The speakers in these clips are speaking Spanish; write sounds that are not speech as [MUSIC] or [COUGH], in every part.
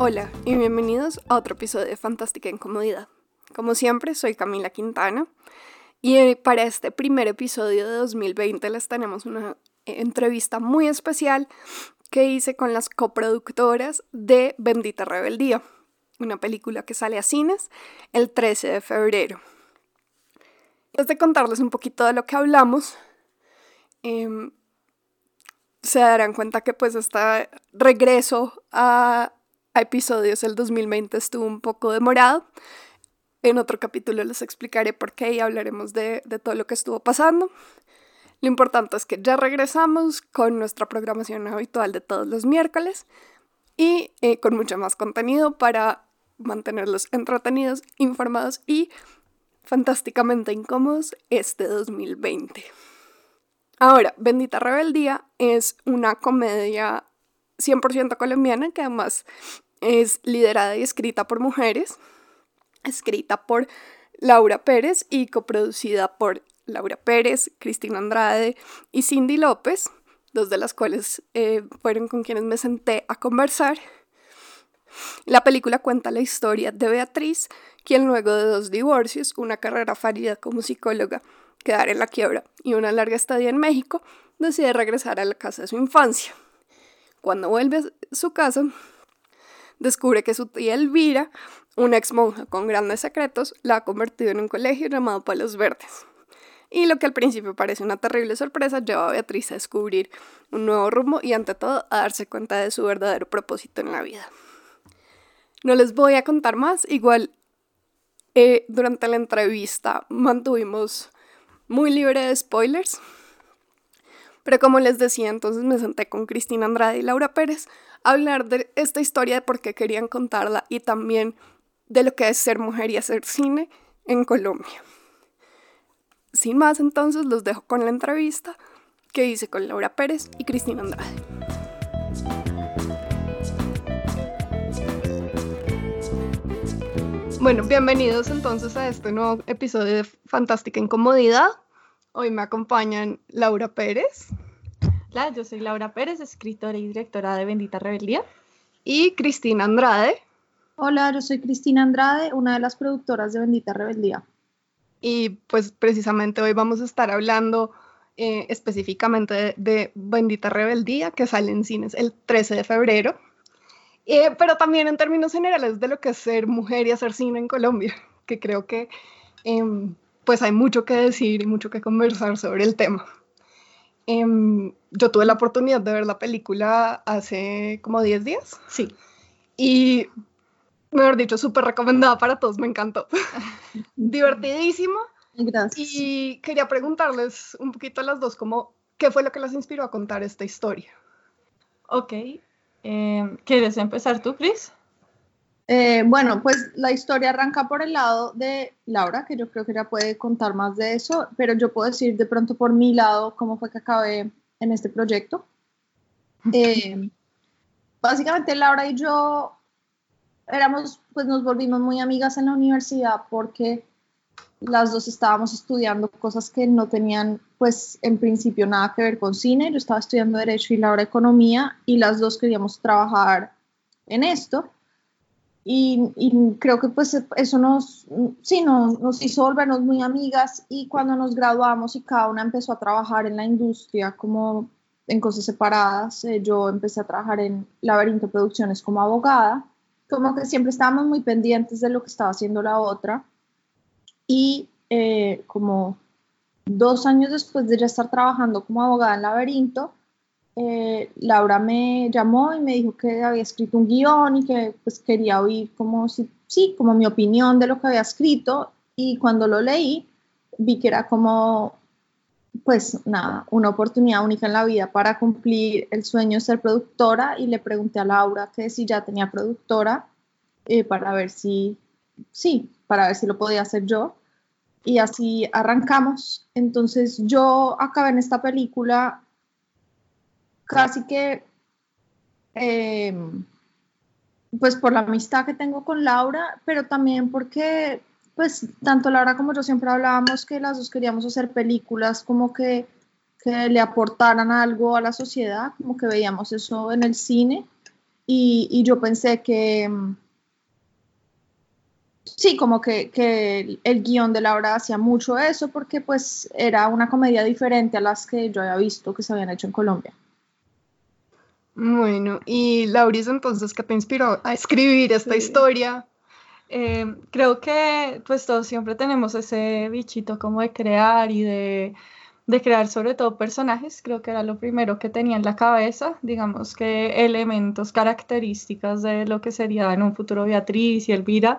Hola y bienvenidos a otro episodio de Fantástica Incomodidad. Como siempre, soy Camila Quintana y eh, para este primer episodio de 2020 les tenemos una entrevista muy especial que hice con las coproductoras de Bendita Rebeldía, una película que sale a cines el 13 de febrero. Antes de contarles un poquito de lo que hablamos, em, se darán cuenta que pues este regreso a episodios el 2020 estuvo un poco demorado. En otro capítulo les explicaré por qué y hablaremos de, todo lo que estuvo pasando. Lo importante es que ya regresamos con nuestra programación habitual de todos los miércoles y eh, con mucho más contenido para mantenerlos entretenidos, informados y fantásticamente incómodos este 2020. Ahora, Bendita Rebeldía es una comedia 100% colombiana que además es liderada y escrita por mujeres, escrita por Laura Pérez y coproducida por Laura Pérez, Cristina Andrade y Cindy López, dos de las cuales eh, fueron con quienes me senté a conversar. La película cuenta la historia de Beatriz, quien luego de dos divorcios, una carrera fallida como psicóloga, quedar en la quiebra y una larga estadía en México, decide regresar a la casa de su infancia. Cuando vuelve a su casa, descubre que su tía Elvira, una ex monja con grandes secretos, la ha convertido en un colegio llamado Palos Verdes. Y lo que al principio parece una terrible sorpresa lleva a Beatriz a descubrir un nuevo rumbo y ante todo a darse cuenta de su verdadero propósito en la vida. No les voy a contar más, igual eh, durante la entrevista mantuvimos muy libre de spoilers, pero como les decía, entonces me senté con Cristina Andrade y Laura Pérez a hablar de esta historia, de por qué querían contarla y también de lo que es ser mujer y hacer cine en Colombia. Sin más, entonces los dejo con la entrevista que hice con Laura Pérez y Cristina Andrade. Bueno, bienvenidos entonces a este nuevo episodio de Fantástica Incomodidad. Hoy me acompañan Laura Pérez. Hola, yo soy Laura Pérez, escritora y directora de Bendita Rebeldía. Y Cristina Andrade. Hola, yo soy Cristina Andrade, una de las productoras de Bendita Rebeldía. Y pues precisamente hoy vamos a estar hablando eh, específicamente de, Bendita Rebeldía, que sale en cines el 13 de febrero. Eh, pero también en términos generales de lo que es ser mujer y hacer cine en Colombia, que creo que em, pues hay mucho que decir y mucho que conversar sobre el tema. Em, yo tuve la oportunidad de ver la película hace como 10 días. Sí. Y, mejor dicho, súper recomendada para todos, me encantó. [LAUGHS] Divertidísimo. Gracias. Y quería preguntarles un poquito a las dos, como, ¿qué fue lo que las inspiró a contar esta historia? Ok. Em, ¿Quieres empezar tú, Cris? Eh, bueno, pues la historia arranca por el lado de Laura, que yo creo que ella puede contar más de eso, pero yo puedo decir de pronto por mi lado cómo fue que acabé en este proyecto. Eh, básicamente Laura y yo éramos, pues nos volvimos muy amigas en la universidad porque las dos estábamos estudiando cosas que no tenían, pues en principio nada que ver con cine. Yo estaba estudiando Derecho y Laura Economía y las dos queríamos trabajar en esto. Y, creo que pues eso nos, sí, nos, nos hizo volvernos muy amigas y cuando nos graduamos y cada una empezó a trabajar en la industria como en cosas separadas, eh, yo empecé a trabajar en Laberinto Producciones como abogada, como que siempre estábamos muy pendientes de lo que estaba haciendo la otra y eh, como dos años después de ya estar trabajando como abogada en Laberinto, eh, Laura me llamó y me dijo que había escrito un guion y que pues quería oír como si, sí, como mi opinión de lo que había escrito. Y cuando lo leí vi que era como pues nada, una oportunidad única en la vida para cumplir el sueño de ser productora. Y le pregunté a Laura que si ya tenía productora eh, para ver si, sí, para ver si lo podía hacer yo. Y así arrancamos. Entonces yo acabé en esta película casi que, eh, pues por la amistad que tengo con Laura, pero también porque, pues tanto Laura como yo siempre hablábamos que las dos queríamos hacer películas como que, que le aportaran algo a la sociedad, como que veíamos eso en el cine. y, yo pensé que, sí, como que, que el, el, guion de Laura hacía mucho eso porque pues era una comedia diferente a las que yo había visto que se habían hecho en Colombia. Bueno, y Lauris, entonces, ¿qué te inspiró a escribir esta sí. historia? Eh, creo que pues todos siempre tenemos ese bichito como de crear y de, de, crear sobre todo personajes, creo que era lo primero que tenía en la cabeza, digamos que elementos, características de lo que sería en un futuro Beatriz y Elvira.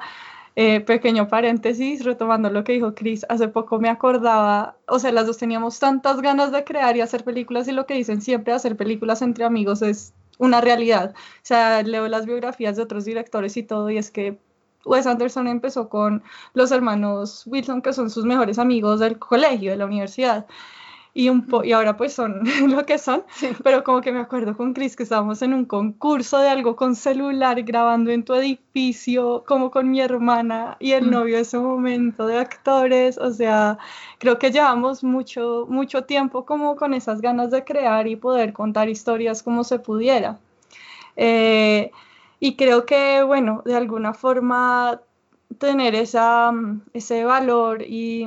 Eh, pequeño paréntesis, retomando lo que dijo Chris, hace poco me acordaba, o sea, las dos teníamos tantas ganas de crear y hacer películas y lo que dicen siempre, hacer películas entre amigos es una realidad. O sea, leo las biografías de otros directores y todo y es que Wes Anderson empezó con los hermanos Wilson, que son sus mejores amigos del colegio, de la universidad. Y, un po y ahora pues son [LAUGHS] lo que son, sí. pero como que me acuerdo con Chris que estábamos en un concurso de algo con celular grabando en tu edificio, como con mi hermana y el novio de ese momento de actores, o sea, creo que llevamos mucho, mucho tiempo como con esas ganas de crear y poder contar historias como se pudiera. Eh, y creo que, bueno, de alguna forma tener esa, ese valor y,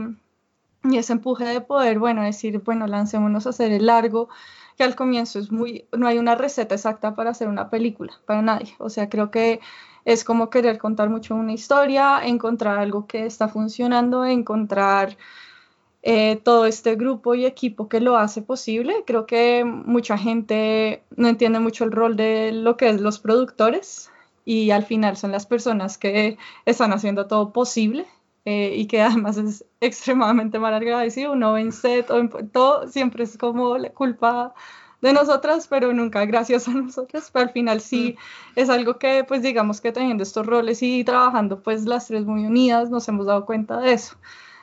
y, ese empuje de poder, bueno, decir, bueno, lancémonos a hacer el largo, que al comienzo es muy, no hay una receta exacta para hacer una película, para nadie. O sea, creo que es como querer contar mucho una historia, encontrar algo que está funcionando, encontrar eh, todo este grupo y equipo que lo hace posible. Creo que mucha gente no entiende mucho el rol de lo que es los productores y al final son las personas que están haciendo todo posible eh, y que además es extremadamente mal agradecido. Uno en set o en todo siempre es como la culpa de nosotras, pero nunca gracias a nosotras, pero al final sí mm. es algo que pues digamos que teniendo estos roles y trabajando pues las tres muy unidas nos hemos dado cuenta de eso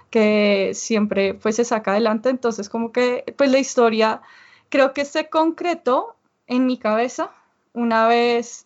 que siempre pues se saca adelante, entonces como que pues la historia creo que se concretó en mi cabeza una vez,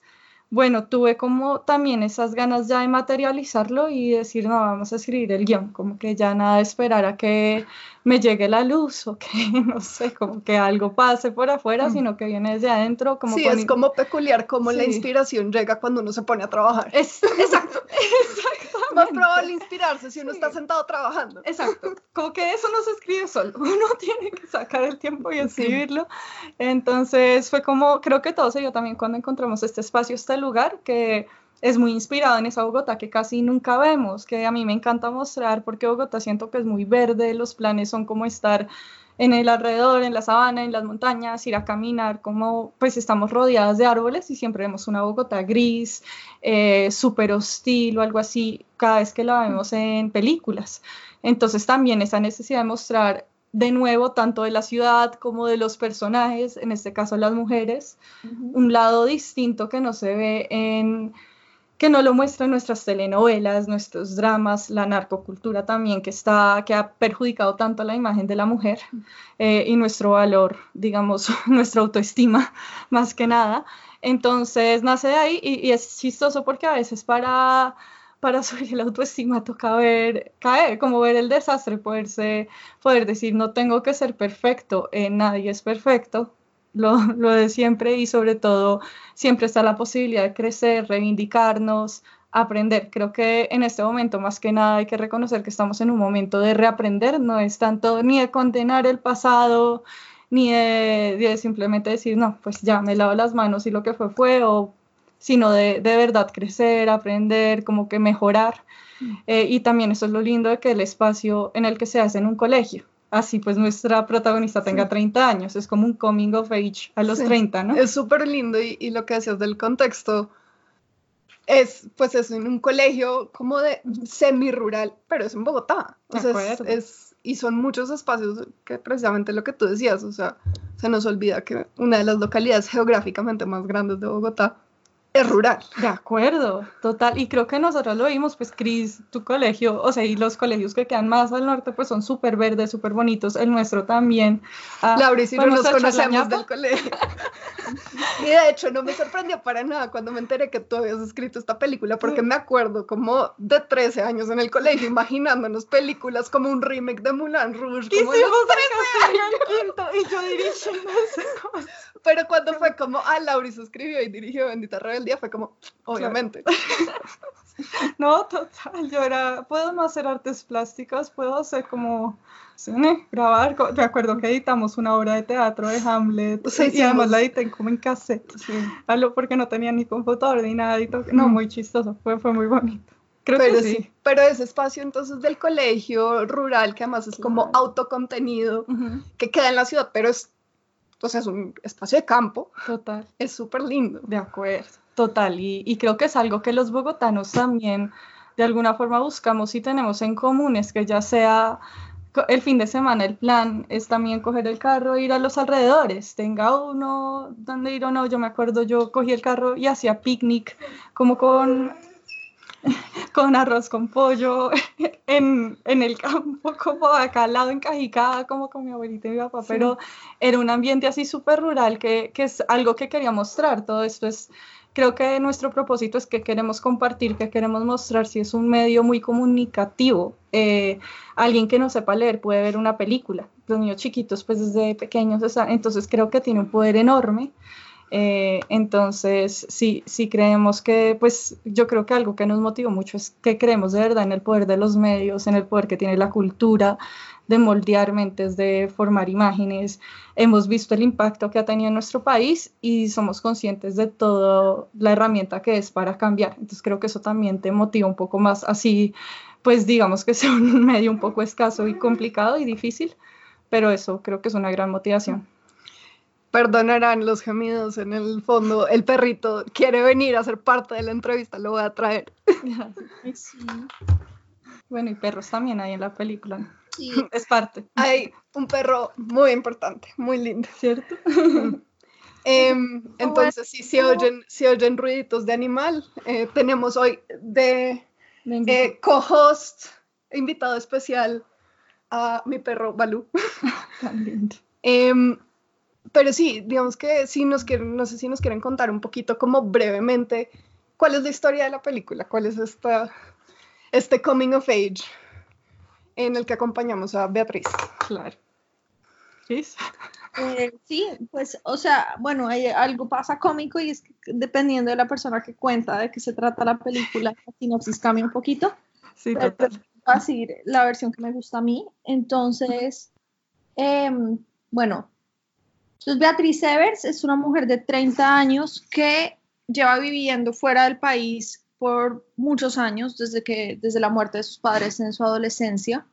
bueno, tuve como también esas ganas ya de materializarlo y decir, no, vamos a escribir el guion, como que ya nada de esperar a que me llegue la luz o que, [LAUGHS] no sé, como que algo pase por afuera, sino que viene desde adentro. Como sí, es como peculiar cómo sí. la inspiración llega cuando uno se pone a trabajar. Es, [LAUGHS] exacto, [LAUGHS] exacto. Más probable inspirarse si uno sí. está sentado trabajando. Exacto, como que eso no se escribe solo, uno tiene que sacar el tiempo y escribirlo. Sí. Entonces fue como, creo que todo se dio también cuando encontramos este espacio, este lugar que es muy inspirado en esa Bogotá que casi nunca vemos, que a mí me encanta mostrar porque Bogotá siento que es muy verde, los planes son como estar en el alrededor, en la sabana, en las montañas, ir a caminar, como pues estamos rodeadas de árboles y siempre vemos una Bogotá gris, eh, súper hostil o algo así, cada vez que la vemos en películas. Entonces también esa necesidad de mostrar de nuevo tanto de la ciudad como de los personajes, en este caso las mujeres, uh -huh. un lado distinto que no se ve en que no lo muestran nuestras telenovelas, nuestros dramas, la narcocultura también que está que ha perjudicado tanto la imagen de la mujer eh, y nuestro valor, digamos, [LAUGHS] nuestra autoestima más que nada. Entonces nace de ahí y, es chistoso porque a veces para para [LAUGHS] subir la autoestima toca ver, caer, como ver el desastre, poderse, poder decir, no tengo que ser perfecto, eh, nadie es perfecto, lo, [LAUGHS] lo, de siempre y sobre todo siempre está la posibilidad de crecer, reivindicarnos, aprender. Creo que en este momento más que nada hay que reconocer que estamos en un momento de reaprender, no es tanto ni de condenar el pasado, ni de, de simplemente decir, no, pues ya me lavo las manos y lo que fue fue, o, sino de, de verdad crecer, aprender, como que mejorar. Mm. Eh, y también eso es lo lindo de que el espacio en el que se hace en un colegio así pues nuestra protagonista tenga sí. 30 años, es como un coming of age a los sí. 30, ¿no? Es súper lindo y, y, lo que decías del contexto es pues es en un colegio como de semi-rural, pero es en Bogotá, o sea, es, es, y son muchos espacios que precisamente lo que tú decías, o sea, se nos olvida que una de las localidades geográficamente más grandes de Bogotá es rural. De acuerdo, total. Y creo que nosotros lo vimos, pues, Cris, tu colegio, o sea, y los colegios que quedan más al norte, pues son súper verdes, súper bonitos. El nuestro también. Ah, Laura y si no nos conocemos del colegio. [LAUGHS] y de hecho, no me sorprendió para nada cuando me enteré que tú habías escrito esta película, porque me acuerdo como de 13 años en el colegio, imaginándonos películas como un remake de Moulin Rouge. Como hicimos en quinto y yo dirigiendo [LAUGHS] Pero cuando fue como, ah, Laura escribió y dirigió Bendita Rebelde del día fue como, obviamente. [LAUGHS] no, total, yo era, puedo no hacer artes plásticas, puedo hacer como, grabar, me acuerdo que editamos una obra de teatro de Hamlet y además la edité como en cassette, sí. porque no tenía ni computador ni nada, y no, muy chistoso, fue, fue muy bonito. Creo pero que sí. Pero ese espacio entonces del colegio rural, que además es como autocontenido, que queda en la ciudad, pero es, o sea, es un espacio de campo. Total. Es súper lindo. De acuerdo. Total. Y, y, creo que es algo que los bogotanos también de alguna forma buscamos y tenemos en común, es que ya sea el fin de semana el plan es también coger el carro e ir a los alrededores, tenga uno donde ir o no. Yo me acuerdo, yo cogí el carro y hacía picnic como con [LAUGHS] con arroz con pollo [LAUGHS] en, el campo, [LAUGHS] como acá al lado en Cajicada, como con mi abuelita y mi papá, pero era un ambiente así súper rural que, es algo que quería mostrar. Todo esto es, creo que nuestro propósito es que queremos compartir, que queremos mostrar si es un medio muy comunicativo. Eh, alguien que no sepa leer puede ver una película. Los niños chiquitos, pues desde pequeños, entonces creo que tiene un poder enorme. Eh, entonces, sí, sí creemos que, pues yo creo que algo que nos motivó mucho es que creemos de verdad en el poder de los medios, en el poder que tiene la cultura de moldear mentes, de formar imágenes. Hemos visto el impacto que ha tenido en nuestro país y somos conscientes de toda la herramienta que es para cambiar. Entonces creo que eso también te motiva un poco más, así pues digamos que sea un [LAUGHS] medio un poco escaso y complicado y difícil, pero eso creo que es una gran motivación perdonarán los gemidos en el fondo. El perrito quiere venir a ser parte de la entrevista, lo voy a traer. [LAUGHS] Bueno, y perros también hay en la película. [LAUGHS] Es parte. Hay un perro muy importante, muy lindo. ¿Cierto? [LAUGHS] Em, entonces, si se oyen, si oyen ruiditos de animal, eh, tenemos hoy de eh, co-host, invitado especial a mi perro Balú. [LAUGHS] También. Em, pero sí, digamos que sí nos quieren, no sé si nos quieren contar un poquito como brevemente cuál es la historia de la película, cuál es esta, este coming of age en el que acompañamos a Beatriz. Claro. Eh, sí, pues, o sea, bueno, hay, algo pasa cómico y es que dependiendo de la persona que cuenta de qué se trata la película, la sinopsis cambia un poquito. Sí, total. Voy a decir la versión que me gusta a mí. Entonces, em, bueno, entonces, Beatriz Evers es una mujer de 30 años que lleva viviendo fuera del país por muchos años, desde, que, desde la muerte de sus padres en su adolescencia,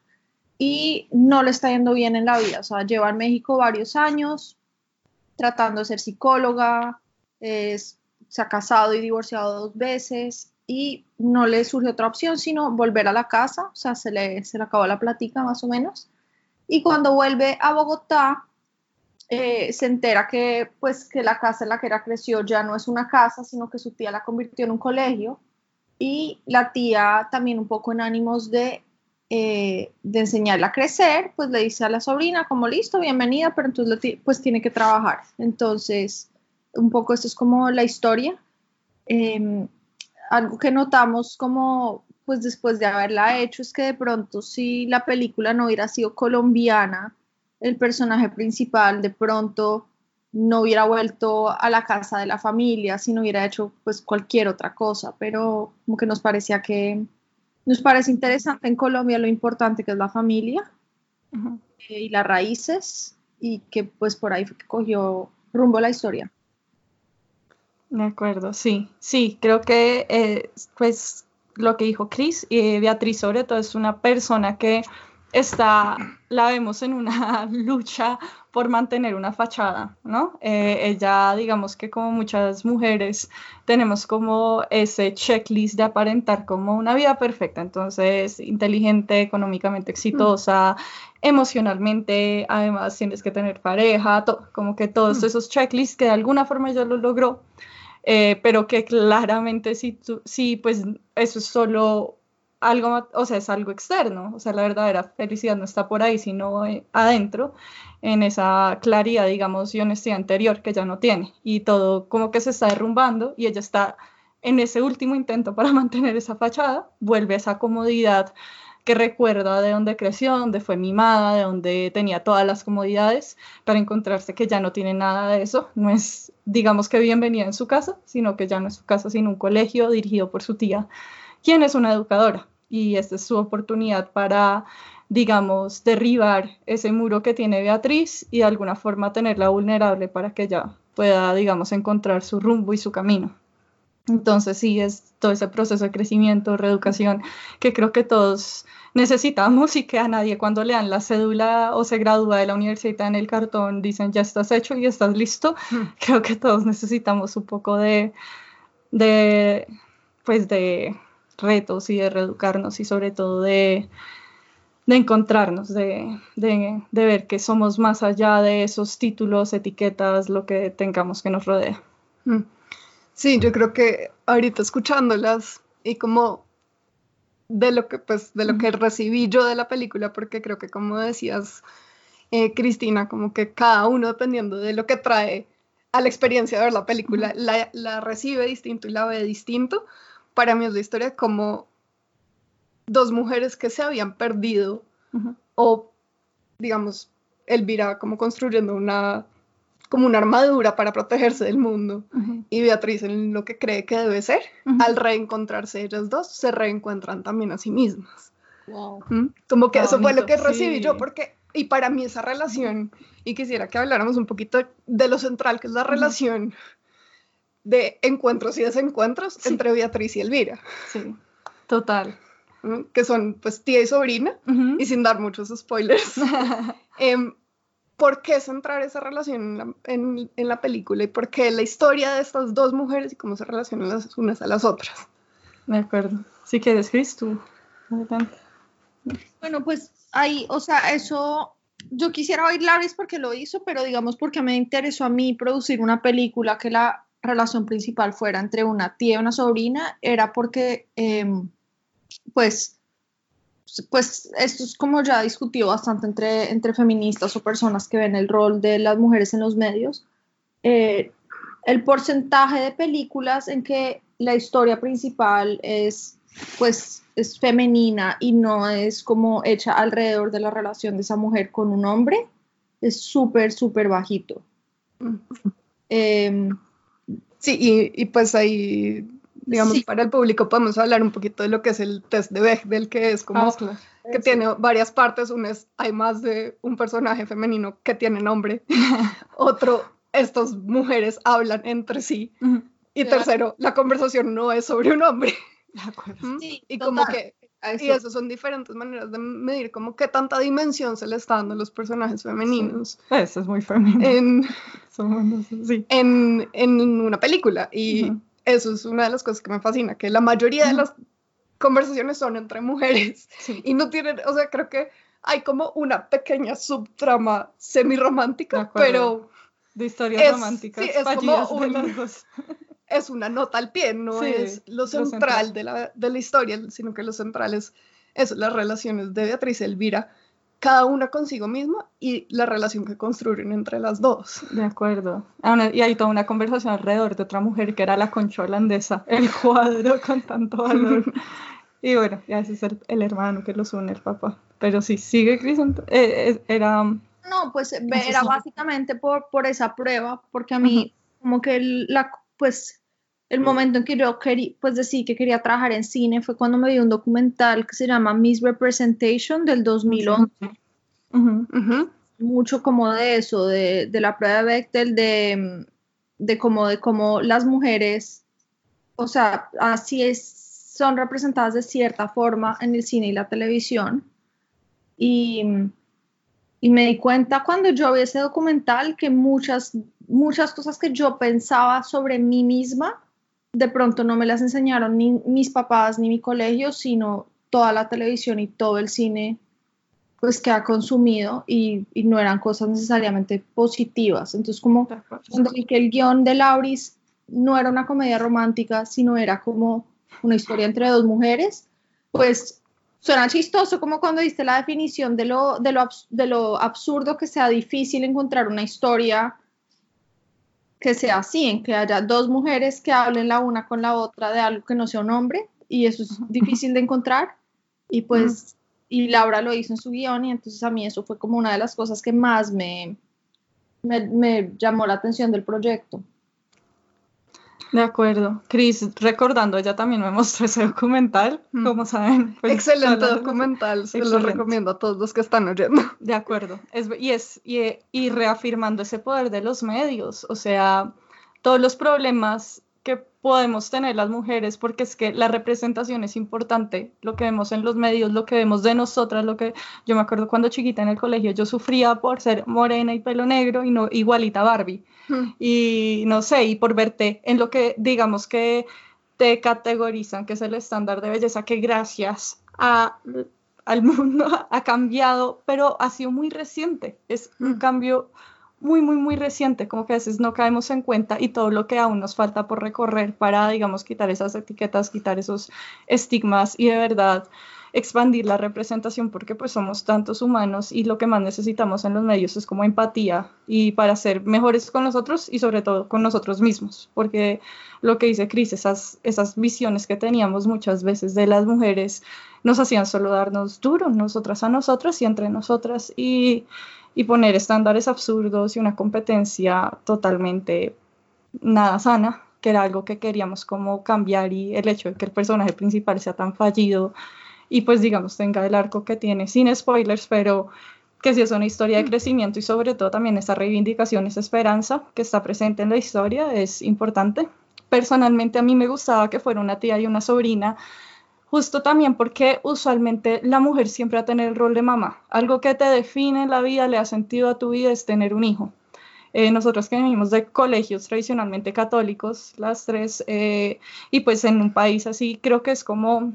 y no le está yendo bien en la vida. O sea, lleva en México varios años tratando de ser psicóloga, es, se ha casado y divorciado dos veces y no le surge otra opción sino volver a la casa, o sea, se le, se le acabó la platica más o menos. Y cuando vuelve a Bogotá, eh, se entera que, pues, que la casa en la que era creció ya no es una casa, sino que su tía la convirtió en un colegio. Y la tía, también un poco en ánimos de, eh, de enseñarla a crecer, pues le dice a la sobrina, como listo, bienvenida, pero entonces pues tiene que trabajar. Entonces, un poco esto es como la historia. Em, algo que notamos como pues después de haberla hecho es que de pronto si la película no hubiera sido colombiana, el personaje principal de pronto no hubiera vuelto a la casa de la familia, si no hubiera hecho pues cualquier otra cosa, pero como que nos parecía que nos parece interesante en Colombia lo importante que es la familia eh, y las raíces y que pues por ahí cogió rumbo la historia. De acuerdo, sí, sí, creo que eh, pues lo que dijo Cris y Beatriz sobre todo es una persona que está, la vemos en una [LAUGHS] lucha por mantener una fachada, ¿no? Eh, ella, digamos que como muchas mujeres, tenemos como ese checklist de aparentar como una vida perfecta, entonces inteligente, económicamente exitosa, emocionalmente, además tienes que tener pareja, como que todos mm. esos checklists que de alguna forma ella lo logró, eh, pero que claramente sí, sí, pues eso es solo algo, o sea, es algo externo, o sea, la verdadera felicidad no está por ahí, sino eh, adentro, en esa claridad, digamos, y honestidad anterior que ya no tiene, y todo como que se está derrumbando y ella está en ese último intento para [LAUGHS] mantener esa fachada, vuelve a esa comodidad que recuerda de dónde creció, dónde fue mimada, de dónde tenía todas las comodidades, para encontrarse que ya no tiene nada de eso. No es, digamos que bienvenida en su casa, sino que ya no es su casa, sino un colegio dirigido por su tía, quien es una educadora. Y esta es su oportunidad para, digamos, derribar ese muro que tiene Beatriz y de alguna forma tenerla vulnerable para que ella pueda, digamos, encontrar su rumbo y su camino. Entonces sí, es todo ese proceso de crecimiento, reeducación, que creo que todos necesitamos y que a nadie cuando le dan la cédula o se gradúa de la universidad en el cartón dicen ya estás hecho y estás listo. Hmm. Creo que todos necesitamos un poco de, de, pues de retos y de reeducarnos y sobre todo de, de encontrarnos, de, de, de ver que somos más allá de esos títulos, etiquetas, lo que tengamos que nos rodea. Hmm. Sí, yo creo que ahorita escuchándolas y como de lo que pues de lo que recibí yo de la película, porque creo que como decías, eh, Cristina, como que cada uno dependiendo de lo que trae a la experiencia de ver la película, la, recibe distinto y la ve distinto. Para mí es la historia como dos mujeres que se habían perdido o, digamos, Elvira como construyendo una como una armadura para protegerse del mundo. Y Beatriz, en lo que cree que debe ser, al reencontrarse ellas dos, se reencuentran también a sí mismas. Wow. ¿Mm? Como que eso fue lo que recibí yo, porque, y para mí esa relación, y quisiera que habláramos un poquito de lo central, que es la relación de encuentros y desencuentros entre Beatriz y Elvira. Sí, total. Que son pues tía y sobrina, y sin dar muchos spoilers. [LAUGHS] eh, por qué centrar esa relación en la, película y por qué la historia de estas dos mujeres y cómo se relacionan las unas a las otras. De acuerdo. Si quieres, Cris, tú. Bueno, pues ahí, o sea, eso, yo quisiera oír Laris porque lo hizo, pero digamos porque me interesó a mí producir una película que la relación principal fuera entre una tía y una sobrina, era porque, em, pues, pues esto es como ya discutido bastante entre, entre feministas o personas que ven el rol de las mujeres en los medios. Eh, el porcentaje de películas en que la historia principal es pues es femenina y no es como hecha alrededor de la relación de esa mujer con un hombre es súper súper bajito mm. Sí y, y, pues ahí digamos, para el público podemos hablar un poquito de lo que es el test de Bechdel, que es como ah, que tiene varias partes. Uno es, hay más de un personaje femenino que tiene nombre. [LAUGHS] Otro, estas mujeres hablan entre sí. Y tercero, la conversación no es sobre un hombre. y como que y eso son diferentes maneras de medir como qué tanta dimensión se le está dando a los personajes femeninos. Eso es muy femenino. En, [LAUGHS] sí. en, en, una película. Y eso es una de las cosas que me fascina, que la mayoría de las conversaciones son entre mujeres y no tienen, o sea, creo que hay como una pequeña subtrama semi-romántica, pero... De historias románticas. Sí, es como [LAUGHS] es una nota al pie, no es lo central, De, la, de la historia, sino que lo central es eso, las relaciones de Beatriz y Elvira cada una consigo misma y la relación que construyen entre las dos. De acuerdo. Ah, y hay toda una conversación alrededor de otra mujer que era la concha holandesa, el cuadro con tanto valor. [LAUGHS] y bueno, ya ese es el, hermano que los une, el papá. Pero sí, sigue Cris, eh, eh, era... No, pues era básicamente por, por esa prueba, porque a mí como que la, pues el momento en que yo quería, pues decir que quería trabajar en cine fue cuando me vi un documental que se llama Misrepresentation del 2011. Mucho como de eso, de, de, la prueba de Bechtel, de, de como de cómo las mujeres, o sea, así es, son representadas de cierta forma en el cine y la televisión. Y, y me di cuenta cuando yo vi ese documental que muchas, muchas cosas que yo pensaba sobre mí misma, de pronto no me las enseñaron ni mis papás ni mi colegio, sino toda la televisión y todo el cine pues que ha consumido y, no eran cosas necesariamente positivas. Entonces como cuando que el guion de Lauris no era una comedia romántica, sino era como una historia entre dos mujeres, pues suena chistoso como cuando diste la definición de lo, de lo, de lo absurdo que sea difícil encontrar una historia que sea así, en que haya dos mujeres que hablen la una con la otra de algo que no sea un hombre, y eso es difícil de encontrar. Y pues y Laura lo hizo en su guion y entonces a mí eso fue como una de las cosas que más me, me, me llamó la atención del proyecto. De acuerdo. Cris, recordando, ella también me mostró ese documental, Mm. como saben. pues, Excelente documental, se lo recomiendo a todos los que están oyendo. De acuerdo. Es, y, es, y, y reafirmando ese poder de los medios, o sea, todos los problemas que podemos tener las mujeres, porque es que la representación es importante, lo que vemos en los medios, lo que vemos de nosotras, lo que yo me acuerdo cuando chiquita en el colegio, yo sufría por ser morena y pelo negro y no igualita a Barbie. Y no sé, y por verte en lo que digamos que te categorizan, que es el estándar de belleza, que gracias a, al mundo [LAUGHS] ha cambiado, pero ha sido muy reciente, es un Mm. cambio muy, muy, muy reciente, como que a veces no caemos en cuenta y todo lo que aún nos falta por recorrer para, digamos, quitar esas etiquetas, quitar esos estigmas y de verdad expandir la representación porque pues somos tantos humanos y lo que más necesitamos en los medios es como empatía y para ser mejores con nosotros y sobre todo con nosotros mismos porque lo que dice Cris, esas, esas visiones que teníamos muchas veces de las mujeres nos hacían solo darnos duro nosotras a nosotras y entre nosotras y, y poner estándares absurdos y una competencia totalmente nada sana que era algo que queríamos como cambiar y el hecho de que el personaje principal sea tan fallido y pues digamos tenga el arco que tiene sin spoilers, pero que sí es una historia de crecimiento y sobre todo también esa reivindicación, esa esperanza que está presente en la historia es importante. Personalmente a mí me gustaba que fuera una tía y una sobrina, justo también porque usualmente la mujer siempre va a tener el rol de mamá. Algo que te define en la vida, le da sentido a tu vida es tener un hijo. Eh, nosotros que venimos de colegios tradicionalmente católicos, las tres, eh, y pues en un país así, creo que es como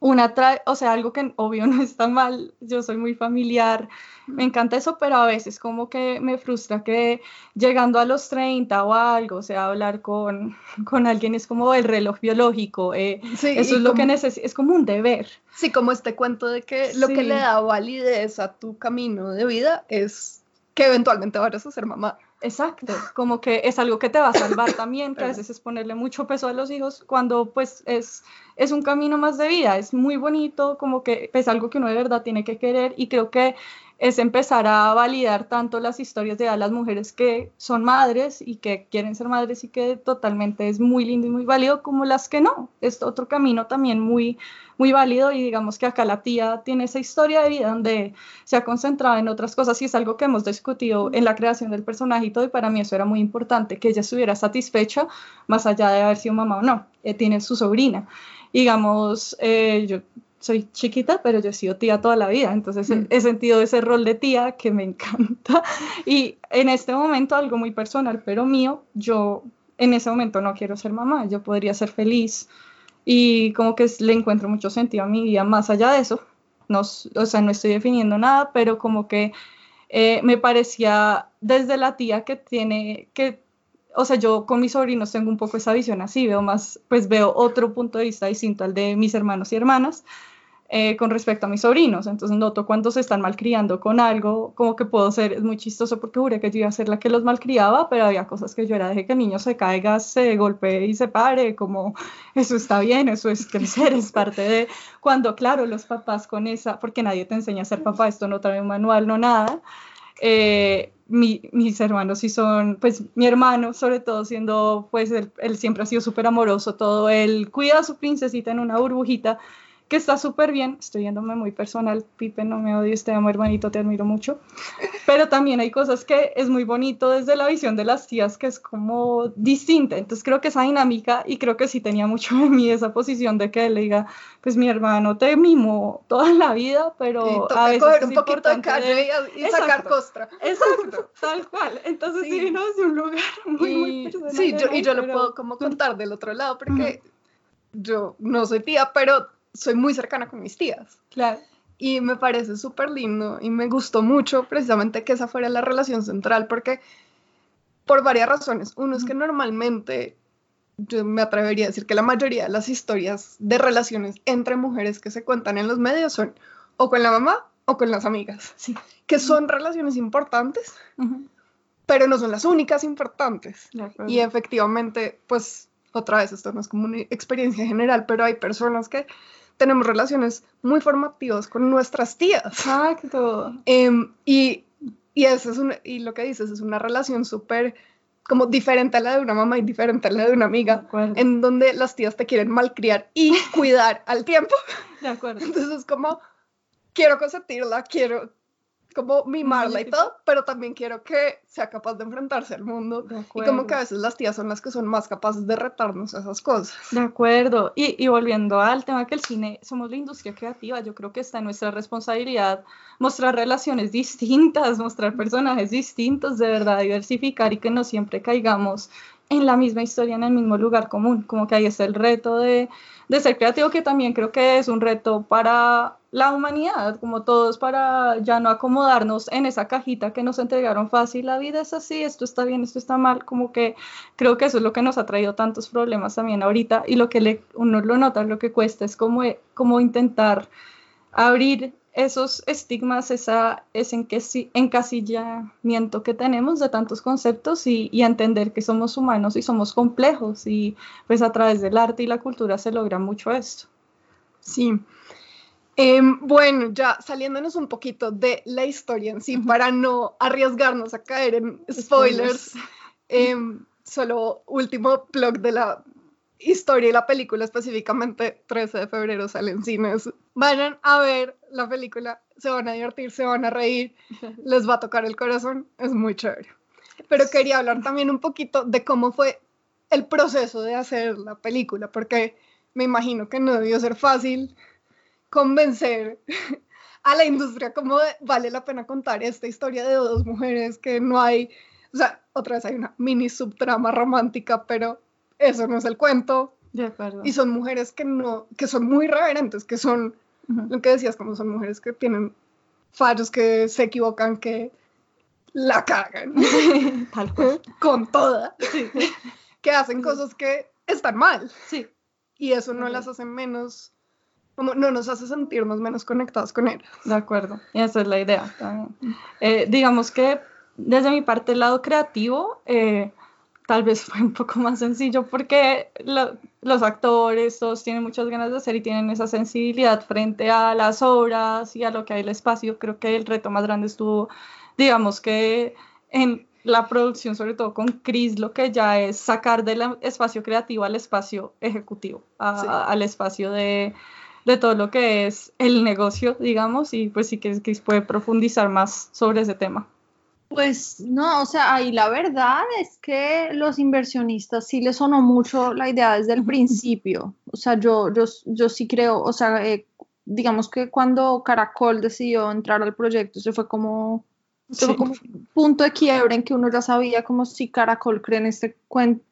una, tra o sea, algo que obvio [LAUGHS] no está mal, yo soy muy familiar, me encanta eso, pero a veces como que me frustra que llegando a los 30 o algo, o sea, hablar con, [LAUGHS] con alguien es como el reloj biológico, eh, Sí, eso es lo que como- necesito, es como un deber. Sí, como este cuento de que lo que Sí. le da validez a tu camino de vida es que eventualmente vayas a ser mamá. Exacto, como que es algo que te va a salvar también, que a veces es ponerle mucho peso a los hijos cuando pues es, es un camino más de vida, es muy bonito, como que es algo que uno de verdad tiene que querer y creo que es empezar a validar tanto las historias de las mujeres que son madres y que quieren ser madres y que totalmente es muy lindo y muy válido como las que no, es otro camino también muy, muy válido y digamos que acá la tía tiene esa historia de vida donde se ha concentrado en otras cosas y es algo que hemos discutido en la creación del personaje y todo y para mí eso era muy importante, que ella estuviera satisfecha más allá de haber sido mamá o no, eh, tiene su sobrina. Digamos, eh, yo soy chiquita, pero yo he sido tía toda la vida, entonces he- Mm. he sentido ese rol de tía que me encanta. Y en este momento, algo muy personal, pero mío, yo en ese momento no quiero ser mamá, yo podría ser feliz y como que le encuentro mucho sentido a mi vida más allá de eso. No, o sea, no estoy definiendo nada, pero como que eh, me parecía desde la tía que tiene que o sea, yo con mis sobrinos tengo un poco esa visión así, veo más, pues veo otro punto de vista distinto al de mis hermanos y hermanas eh, con respecto a mis sobrinos. Entonces noto cuando se están malcriando con algo, como que puedo ser, es muy chistoso porque juré que yo iba a ser la que los malcriaba, pero había cosas que yo era, dejé que el niño se caiga, se golpee y se pare, como eso está bien, eso es crecer, es parte de cuando, claro, los papás con esa, porque nadie te enseña a ser papá, esto no trae un manual, no nada. Eh, mi- mis hermanos sí son, pues mi hermano sobre todo siendo, pues él, él siempre ha sido súper amoroso, todo, él cuida a su princesita en una burbujita que está súper bien, estoy yéndome muy personal, Pipe, no me odies, te amo hermanito, te admiro mucho, pero también hay cosas que es muy bonito desde la visión de las tías que es como distinta, entonces creo que esa dinámica y creo que sí tenía mucho en mí esa posición de que él le diga, pues mi hermano te mimó toda la vida, pero a toca veces coger es un poquito de calle y, y sacar Exacto. costra. Exacto, tal cual. Entonces sí, Sí. vino desde un lugar [LAUGHS] muy, muy Y, personal. sí, yo, y yo mí, lo pero- puedo como contar del otro lado porque yo no soy tía, pero soy muy cercana con mis tías. Claro. Y me parece súper lindo y me gustó mucho precisamente que esa fuera la relación central porque por varias razones. Uno es que normalmente yo me atrevería a decir que la mayoría de las historias de relaciones entre mujeres que se cuentan en los medios son o con la mamá o con las amigas, Sí. que son relaciones importantes, Ujú. pero no son las únicas importantes. Y efectivamente, pues otra vez, esto no es como una experiencia general, pero hay personas que tenemos relaciones muy formativas con nuestras tías. Exacto. Em, y, y eso es un, y lo que dices es una relación súper como diferente a la de una mamá y diferente a la de una amiga, en donde las tías te quieren malcriar y [LAUGHS] cuidar al tiempo. De acuerdo. Entonces es como, quiero consentirla, quiero como mimarla y todo, pero también quiero que sea capaz de enfrentarse al mundo. Y como que a veces las tías son las que son más capaces de retarnos esas cosas. De acuerdo. Y, y volviendo al tema que el cine, somos la industria creativa, yo creo que está en nuestra responsabilidad mostrar relaciones [LAUGHS] distintas, mostrar personajes distintos, de verdad, diversificar y que no siempre caigamos en la misma historia, en el mismo lugar común. Como que ahí es el reto de, de ser creativo, que también creo que es un reto para la humanidad, como todos, para ya no acomodarnos en esa cajita que nos entregaron fácil. La vida es así, esto está bien, esto está mal. Como que creo que eso es lo que nos ha traído tantos problemas también ahorita y lo que le, uno lo nota, lo que cuesta es como intentar abrir esos estigmas, esa, ese encasillamiento que tenemos de tantos conceptos y, y, entender que somos humanos y somos complejos y pues a través del arte y la cultura se logra mucho esto. Sí. Em, bueno, ya saliéndonos un poquito de la historia en sí, para no arriesgarnos a caer en spoilers, em, solo último plug de la historia y la película específicamente 13 de febrero sale en cines. Vayan a ver la película, se van a divertir, se van a reír, [LAUGHS] les va a tocar el corazón, es muy chévere. Pero quería hablar también un poquito de cómo fue el proceso de hacer la película, porque me imagino que no debió ser fácil convencer [LAUGHS] a la industria como vale la pena contar esta historia de dos mujeres que no hay, o sea, otra vez hay una mini subtrama romántica, pero eso no es el cuento. De acuerdo. Y son mujeres que no, que son muy reverentes, que son, lo que decías, como son mujeres que tienen fallos, que se equivocan, que la cagan. [LAUGHS] Tal cual. Con toda. [LAUGHS] Que hacen cosas que están mal. Sí. Y eso no las hace menos, como no nos hace sentirnos menos conectados con ellas. De acuerdo. Y esa es la idea también. Eh, digamos que desde mi parte, el lado creativo, eh, tal vez [LAUGHS] fue un poco más sencillo porque los actores todos tienen muchas ganas de hacer y tienen esa sensibilidad frente a las obras y a lo que hay el espacio. Creo que el reto más grande estuvo, digamos que en la producción, sobre todo con Chris, lo que ya es sacar del espacio creativo al espacio ejecutivo, al espacio de, de, todo lo que es el negocio, digamos, y pues sí que Chris puede profundizar más sobre ese tema. Pues no, o sea, ahí la verdad es que los inversionistas sí les sonó mucho la idea desde el principio. O sea, yo, yo, yo sí creo, o sea, eh, digamos que cuando Caracol decidió entrar al proyecto, se fue como, como un punto de quiebre en que uno ya sabía como si Caracol cree en este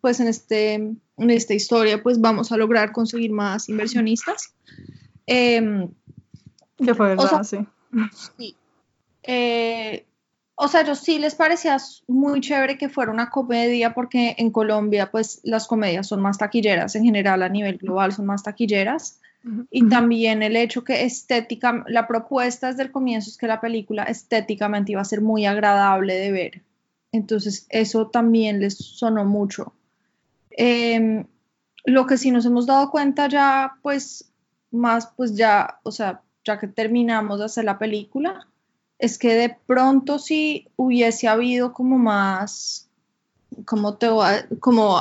pues en este, en esta historia, pues vamos a lograr conseguir más inversionistas. Eh, que fue verdad, sí. Sí. Eh, o sea, yo sí les parecía muy chévere que fuera una comedia porque en Colombia pues las comedias son más taquilleras en general a nivel global son más taquilleras y también el hecho que estética, la propuesta desde el comienzo es que la película estéticamente iba a ser muy agradable de ver. Entonces eso también les sonó mucho. Em, lo que sí nos hemos dado cuenta ya pues más pues ya, o sea, ya que terminamos de hacer la película, es que de pronto si hubiese habido como más, como te como,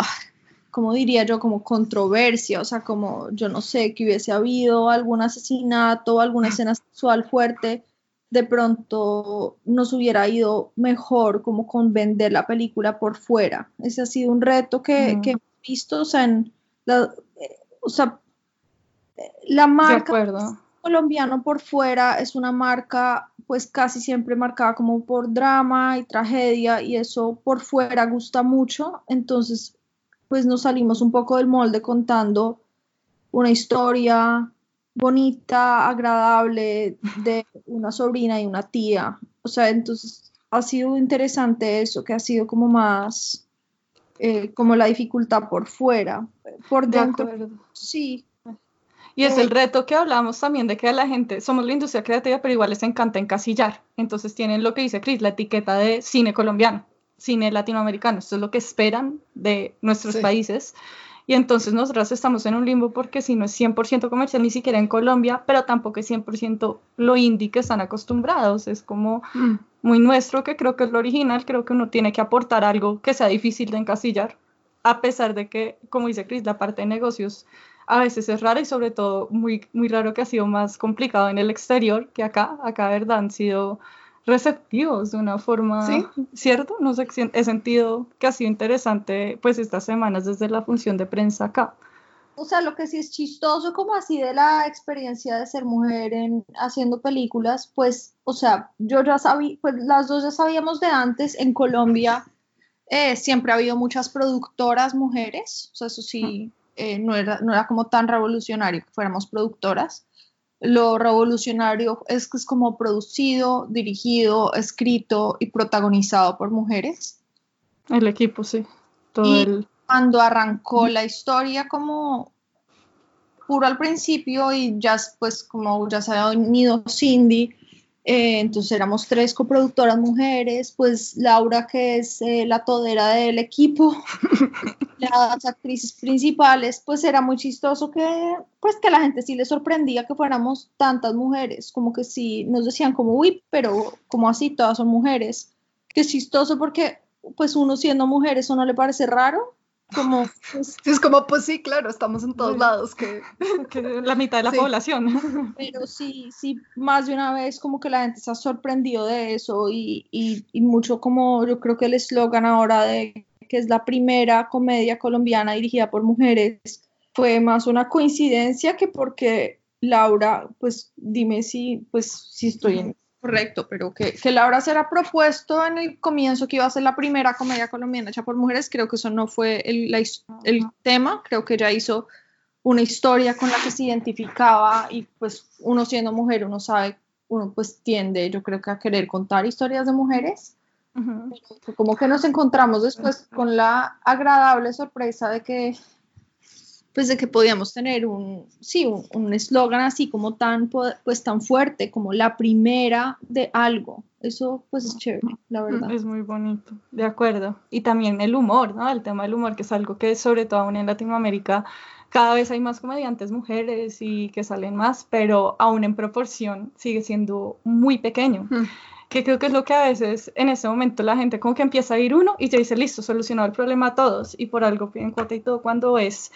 como diría yo, como controversia, o sea, como yo no sé, que hubiese habido algún asesinato, alguna escena sexual fuerte, de pronto nos hubiera ido mejor como con vender la película por fuera. Ese ha sido un reto que, que he visto, o sea, en la, o sea, la marca colombiano por fuera es una marca pues casi siempre marcada como por drama y tragedia y eso por fuera gusta mucho, entonces pues nos salimos un poco del molde contando una historia bonita, agradable de una sobrina y una tía. O sea, entonces ha sido interesante eso, que ha sido como más, eh, como la dificultad por fuera. Por dentro, sí, y es el reto que hablamos también de que a la gente, somos la industria creativa, pero igual les encanta encasillar. Entonces tienen lo que dice Chris, la etiqueta de cine colombiano, cine latinoamericano. Esto es lo que esperan de nuestros países. Y entonces nosotras estamos en un limbo porque si no es 100% comercial, ni siquiera en Colombia, pero tampoco es 100% lo indie que están acostumbrados. Es como mm. muy nuestro, que creo que es lo original. Creo que uno tiene que aportar algo que sea difícil de encasillar, a pesar de que, como dice Chris, la parte de negocios a veces es rara y sobre todo muy, muy raro que ha sido más complicado en el exterior que acá. Acá, ¿verdad? Han sido receptivos de una forma, ¿Sí? ¿cierto? No sé, he sentido que ha sido interesante pues estas semanas desde la función de prensa acá. O sea, lo que sí es chistoso como así de la experiencia de ser mujer en haciendo películas, pues, o sea, yo ya sabía, pues las dos ya sabíamos de antes, en Colombia eh, siempre ha habido muchas productoras mujeres, o sea, eso sí, eh, no, era, no era como tan revolucionario que fuéramos productoras, lo revolucionario es que es como producido, dirigido, escrito y protagonizado por mujeres. El equipo, sí. y cuando arrancó la historia como puro al principio y ya pues como ya se había unido Cindy, eh, entonces éramos tres coproductoras mujeres, pues Laura, que es eh, la todera del equipo, [LAUGHS] las actrices principales, pues era muy chistoso que, pues que la gente sí le sorprendía que fuéramos tantas mujeres, como que sí nos decían como, uy, pero como así, todas son mujeres, que chistoso porque pues uno siendo mujer, eso no le parece raro, como pues, es como pues sí claro estamos en todos lados [LAUGHS] que, la mitad de la población. Pero sí sí más de una vez como que la gente se ha sorprendido de eso y, y, y mucho como yo creo que el eslogan ahora de que es la primera comedia colombiana dirigida por mujeres fue más una coincidencia que porque Laura pues dime si pues si estoy en Correcto, pero que, que Laura se era propuesto en el comienzo que iba a ser la primera comedia colombiana hecha por mujeres, creo que eso no fue el, el tema, creo que ella hizo una historia con la que se identificaba y pues uno siendo mujer, uno sabe, uno pues tiende, yo creo que a querer contar historias de mujeres. Como que nos encontramos después con la agradable sorpresa de que pues de que podíamos tener un, sí, un eslogan así como tan, pues tan fuerte como la primera de algo. Eso pues es chévere, la verdad. Es muy bonito, de acuerdo. Y también el humor, ¿no? El tema del humor, que es algo que sobre todo aún en Latinoamérica cada vez hay más comediantes mujeres y que salen más, pero aún en proporción sigue siendo muy pequeño. que creo que es lo que a veces en ese momento la gente como que empieza a ir uno y ya dice, listo, solucionado el problema a todos y por algo piden cuota y todo cuando es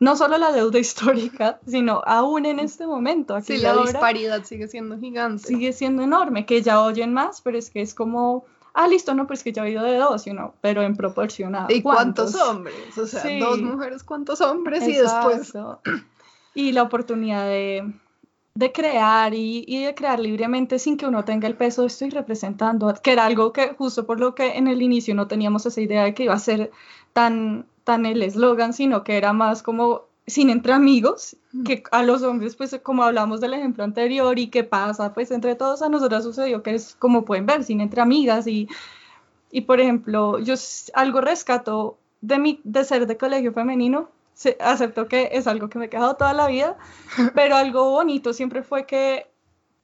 no solo la deuda [LAUGHS] histórica, sino aún en este momento. Aquí sí, la disparidad sigue siendo gigante. Sigue siendo enorme, que ya oyen más, pero es que es como, ah, listo, no, pues que ya ha habido de dos, ¿no? pero en proporción ¿Y cuántos, hombres? O sea, dos mujeres, ¿cuántos hombres? Y después... Y la oportunidad de, de crear y, y, de crear libremente sin que uno tenga el peso de estoy representando, que era algo que justo por lo que en el inicio no teníamos esa idea de que iba a ser tan tan el eslogan, sino que era más como sin entre amigos, que a los hombres, pues como hablamos del ejemplo anterior y qué pasa, pues entre todos a nosotras sucedió que es como pueden ver, sin entre amigas y, y por ejemplo, yo algo rescato de, mi, de ser de colegio femenino, acepto que es algo que me he quedado toda la vida, [LAUGHS] pero algo bonito siempre fue que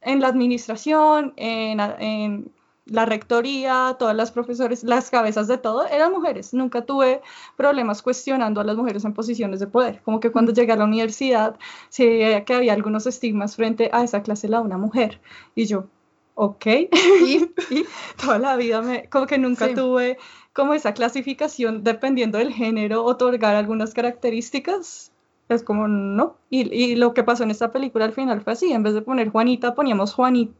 en la administración, en, en la rectoría, todas las profesores, las cabezas de todo eran mujeres. Nunca tuve problemas cuestionando a las mujeres en posiciones de poder. Como que cuando llegué a la universidad se veía que había algunos estigmas frente a esa clase la una mujer. Y yo, ok. [LAUGHS] [LAUGHS] y, toda la vida me, como que nunca tuve como esa clasificación dependiendo del género, otorgar algunas características. Es como no. Y, y lo que pasó en esta película al final fue así. En vez de poner Juanita, poníamos Juanita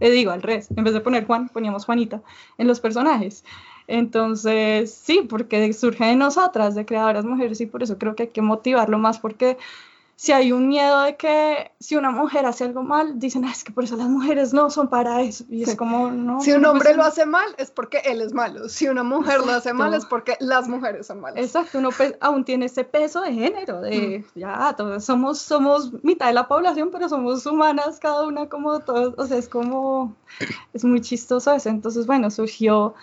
le digo, al revés, en vez de poner Juan, poníamos Juanita en los personajes. Entonces, sí, porque surge de nosotras, de creadoras mujeres, y por eso creo que hay que motivarlo más, porque si hay un miedo de que si una mujer hace algo mal, dicen, ah, es que por eso las mujeres no son para eso. Y es como, no. Si un hombre lo hace mal, es porque él es malo. Si una mujer lo hace mal, es porque las mujeres son malas. Exacto, uno pues, aún tiene ese peso de género, de mm. ya, todos somos, somos mitad de la población, pero somos humanas, cada una como todos. O sea, es como, es muy chistoso eso. Entonces, bueno, surgió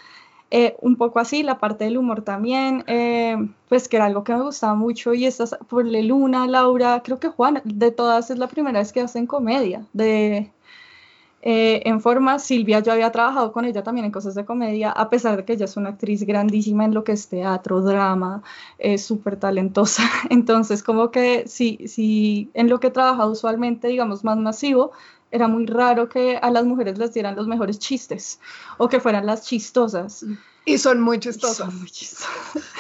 eh, un poco así, la parte del humor también, eh, pues que era algo que me gustaba mucho y estas, por Luna, Laura, creo que Juan, de todas es la primera vez que hacen comedia, de, eh, en forma. Silvia, yo había trabajado con ella también en cosas de comedia, a pesar de que ella es una actriz grandísima en lo que es teatro, drama, es súper talentosa. [LAUGHS] Entonces, como que sí, sí, en lo que he trabajado usualmente, digamos, más masivo, era muy raro que a las mujeres les dieran los mejores chistes o que fueran las chistosas. Y son muy chistosas. Son muy chistosas.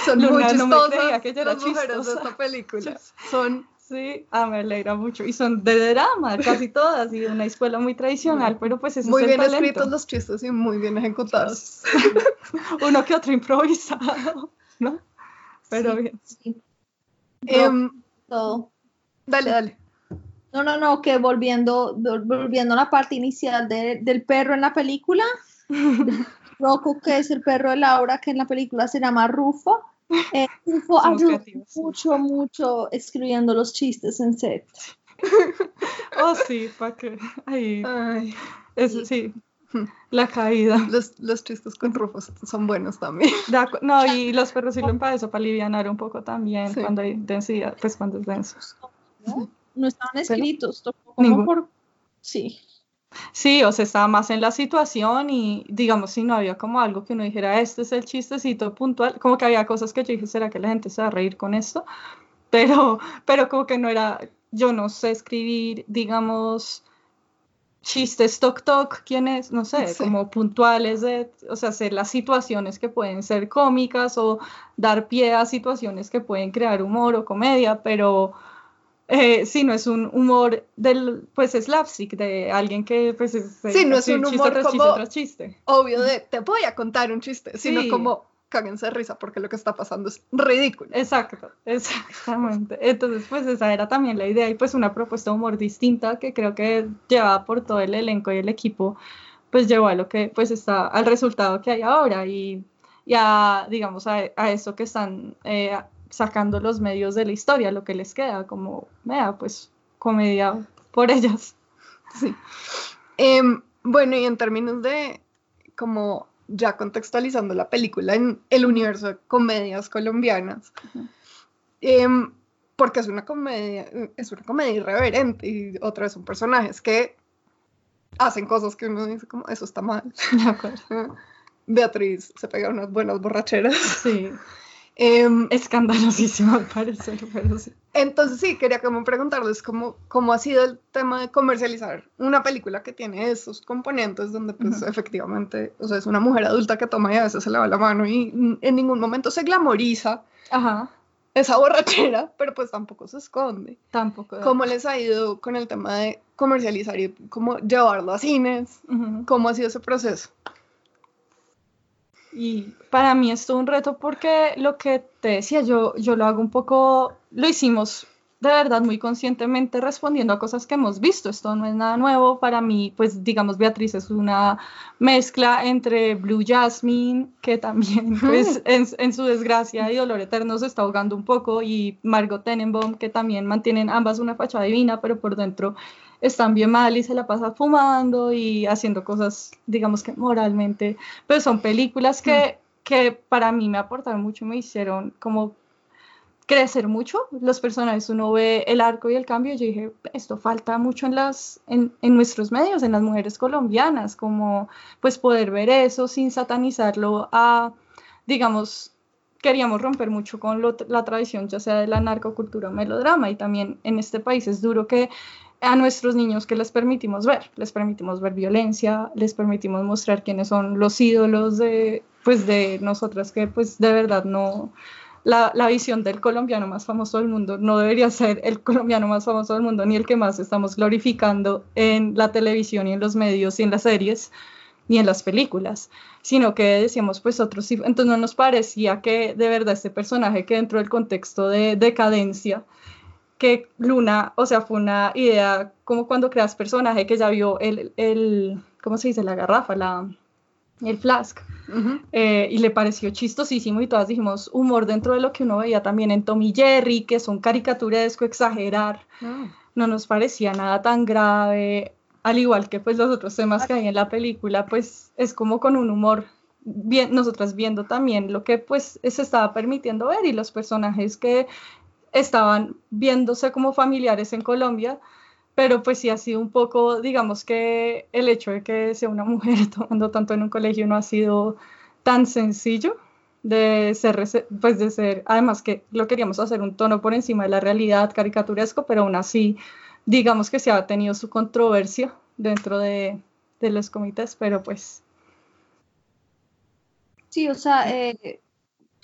Son muy Luna, no me chistosas creía que ella era las mujeres de esta película. Son Sí, ah, me alegra mucho. Y son de drama, casi todas, y de una escuela muy tradicional, pero pues muy es el bien talento. escritos los chistes y muy bien ejecutados. [LAUGHS] Uno que otro improvisado, ¿no? Pero Sí, bien. sí, Em, todo. dale, dale. No, no, no, que volviendo, vol- volviendo a la parte inicial de- del perro en la película, [LAUGHS] Rocco, que es el perro de Laura, que en la película se llama Rufo. eh, Rufo creativos. mucho, mucho escribiendo los chistes en set. [LAUGHS] Oh, sí, para que. Ahí, Ay, eso sí. La caída. los, los chistes con Rufus son buenos también. [LAUGHS] No, y los perros sirven para eso, para alivianar un poco también Sí. cuando hay densidad, pues cuando es denso. ¿no? No estaban escritos, como por... Sí. Sí, o sea, estaba más en la situación y digamos, si no había como algo que uno dijera, este es el chistecito puntual, como que había cosas que yo dije, ¿será que la gente se va a reír con esto? [LAUGHS] Pero, pero como que no era, yo no sé escribir, digamos, chistes toc toc, ¿quién es? No sé, Sí. como puntuales de, o sea, hacer las situaciones que pueden ser cómicas o dar pie a situaciones que pueden crear humor o comedia, pero eh, sí, no es un humor del, pues slapstick, de alguien que, pues es... Sí, no es un humor tras como- chiste tras chiste. Obvio de, te voy a contar un chiste, sino Sí. como cáguense de risa porque lo que está pasando es ridículo. Exacto, [LAUGHS] exactamente. Entonces, pues esa era también la idea y pues una propuesta de humor distinta que creo que llevaba por todo el elenco y el equipo, pues llevó a lo que, pues está, al resultado que hay ahora y, y a, digamos, a, a eso que están eh, sacando los medios de la historia, lo que les queda como, vea, pues comedia por ellas. [LAUGHS] Em, bueno, y en términos de como ya contextualizando la película en el universo de comedias colombianas, em, porque es una comedia, es una comedia irreverente y otra vez son personajes que hacen cosas que uno dice como eso está mal. De acuerdo. [LAUGHS] Beatriz se pega unas buenas borracheras. Sí, [LAUGHS] Em, escandalosísimo al parecer, [LAUGHS] pero sí. Entonces sí, quería como preguntarles cómo, cómo ha sido el tema de comercializar una película que tiene esos componentes donde pues Ujú. efectivamente, o sea, es una mujer adulta que toma y a veces se le va la mano y en ningún momento se glamoriza Ajá, esa borrachera, pero pues tampoco se esconde. tampoco. ¿Cómo les ha ido con el tema de comercializar y cómo llevarlo a cines? Ujú. ¿Cómo ha sido ese proceso? Y para mí es todo un reto porque lo que te decía, yo, yo lo hago un poco, lo hicimos de verdad muy conscientemente respondiendo a cosas que hemos visto. Esto no es nada nuevo. Para mí, pues digamos, Beatriz es una mezcla entre Blue Jasmine, que también pues en, en su desgracia y dolor eterno se está ahogando un poco, y Margot Tenenbaum, que también mantienen ambas una fachada divina, pero por dentro están bien mal y se la pasa fumando y haciendo cosas, digamos que moralmente, pero son películas que, que para mí me aportaron mucho, me hicieron como crecer mucho. Los personajes, uno ve el arco y el cambio, yo dije, esto falta mucho en, las, en, en nuestros medios, en las mujeres colombianas, como pues poder ver eso sin satanizarlo a, digamos, queríamos romper mucho con lo- la tradición, ya sea de la narcocultura o melodrama, y también en este país es duro que a nuestros niños que les permitimos ver, les permitimos ver violencia, les permitimos mostrar quiénes son los ídolos de, pues, de nosotras que pues de verdad no, la, la visión del colombiano más famoso del mundo no debería ser el colombiano más famoso del mundo ni el que más estamos glorificando en la televisión y en los medios y en las series ni en las películas, sino que decíamos pues otros, entonces no nos parecía que de verdad este personaje que dentro del contexto de decadencia, que Luna, o sea, fue una idea como cuando creas personaje que ya vio el, el ¿cómo se dice? La garrafa, la, el flask, Ujú. eh, y le pareció chistosísimo y todas dijimos humor dentro de lo que uno veía también en Tommy Jerry, que son caricaturesco, exagerar, Ah. no nos parecía nada tan grave, al igual que pues los otros temas que hay en la película, pues es como con un humor, bien, nosotras viendo también lo que pues se estaba permitiendo ver y los personajes que estaban viéndose como familiares en Colombia, pero pues sí ha sido un poco, digamos que el hecho de que sea una [LAUGHS] mujer tomando tanto en un colegio no ha sido tan sencillo de ser, pues de ser, además que lo queríamos hacer un tono por encima de la realidad caricaturesco, pero aún así, digamos que se ha tenido su controversia dentro de, de los comités, pero pues... Sí, o sea, eh,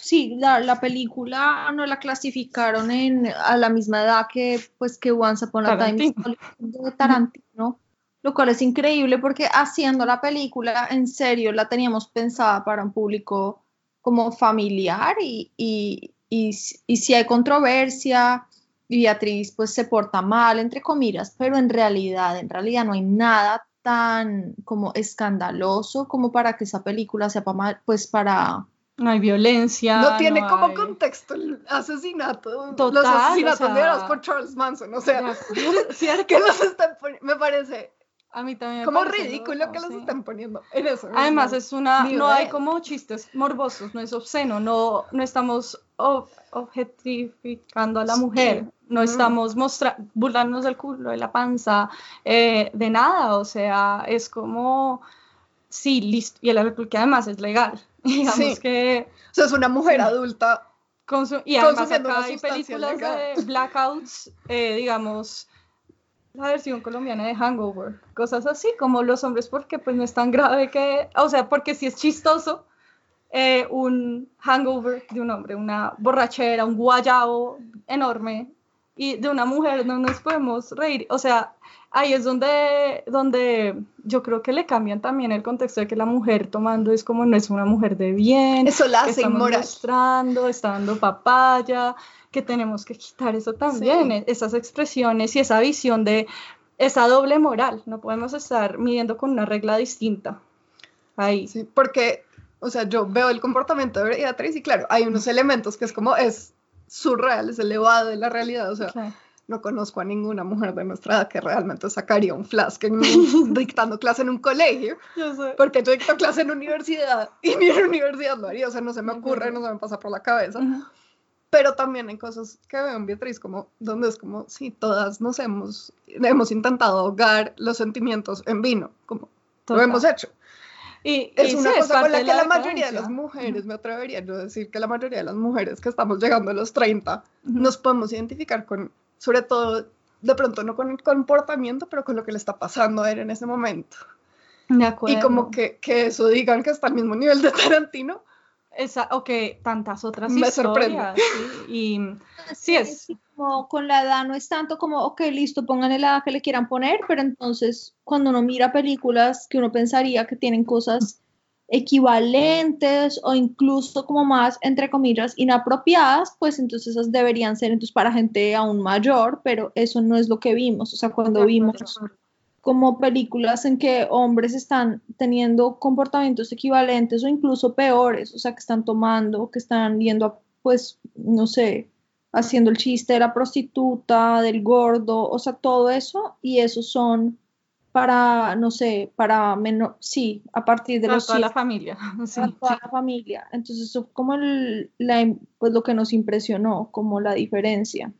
sí, la, película no la clasificaron en, a la misma edad que, pues, que Once Upon a Time de Tarantino, lo cual es increíble porque haciendo la película, en serio, la teníamos pensada para un público como familiar y, y, y, si hay controversia y Beatriz pues se porta mal, entre comillas, pero en realidad, en realidad no hay nada tan como escandaloso como para que esa película sea para, pues para no hay violencia. No tiene como contexto el asesinato. Total, los asesinatos o sea, por Charles Manson. O sea, [LAUGHS] [LAUGHS] que los están me parece a mí también. Como ridículo que los están poniendo en eso. Además, es una. No hay como chistes morbosos, no es obsceno, no, no estamos objetificando a la mujer, no estamos mostrando, burlándonos del culo, de la panza, eh, de nada, o sea, es como. Sí, listo. Y el alcohol que además es legal. [LAUGHS] Digamos que. O sea, es una mujer adulta. y además acá hay películas de [LAUGHS] blackouts, eh, digamos la versión colombiana de Hangover, cosas así como los hombres porque pues no es tan grave que, o sea, porque si es chistoso eh, un hangover de un hombre, una borrachera, un guayabo enorme y de una mujer no nos podemos reír, o sea, ahí es donde, donde yo creo que le cambian también el contexto de que la mujer tomando es como no es una mujer de bien, eso la hace inmoral. mostrando, está dando papaya, que tenemos que quitar eso también, e-, esas expresiones y esa visión de esa doble moral. No podemos estar midiendo con una regla distinta. Ahí. Sí, porque, o sea, yo veo el comportamiento de Beatriz y claro, hay unos elementos que es como, es surreal, es elevado de la realidad, o sea, no conozco a ninguna mujer de nuestra edad que realmente sacaría un flask en [LAUGHS] dictando clase en un colegio, yo sé. porque yo dicto clase en universidad y ni en universidad lo haría, o sea, no se me ocurre, no se me pasa por la cabeza. Pero también hay cosas que veo en Beatriz, como donde es como, sí, todas nos hemos, hemos intentado ahogar los sentimientos en vino, como lo hemos hecho. Y, es una cosa con la que la, mayoría de las mujeres, me atrevería yo a decir que la mayoría de las mujeres que estamos llegando a los 30, nos podemos identificar con, sobre todo, de pronto no con el comportamiento, pero con lo que le está pasando a él en ese momento. De acuerdo. Y como que, que eso digan que está al mismo nivel de Tarantino, esa, o que tantas otras Me historias. Y [LAUGHS] sí es. Como con la edad no es tanto como, ok, listo, pongan la edad que le quieran poner, pero entonces cuando uno mira películas que uno pensaría que tienen cosas equivalentes o incluso como más, entre comillas, inapropiadas, pues entonces esas deberían ser entonces para gente aún mayor, pero eso no es lo que vimos. O sea, cuando vimos como películas en que hombres están teniendo comportamientos equivalentes o incluso peores, o sea, que están tomando, que están yendo pues, no sé, haciendo el chiste de la prostituta, del gordo, o sea, todo eso, y esos son para, no sé, para menos, sí, a partir de para toda la familia. Para [LAUGHS] toda la familia. Entonces, eso como la, pues, lo que nos impresionó, como la diferencia.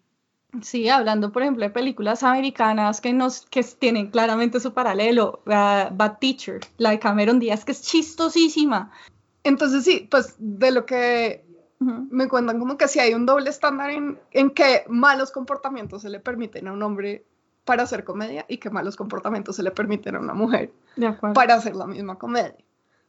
Sí, hablando por ejemplo de películas americanas que nos que tienen claramente su paralelo, uh, Bad Teacher, la de Cameron Díaz, que es chistosísima. Entonces sí, pues de lo que me cuentan como que si hay un doble estándar en, en que malos comportamientos se le permiten a un hombre para hacer comedia y que malos comportamientos se le permiten a una mujer para hacer la misma comedia.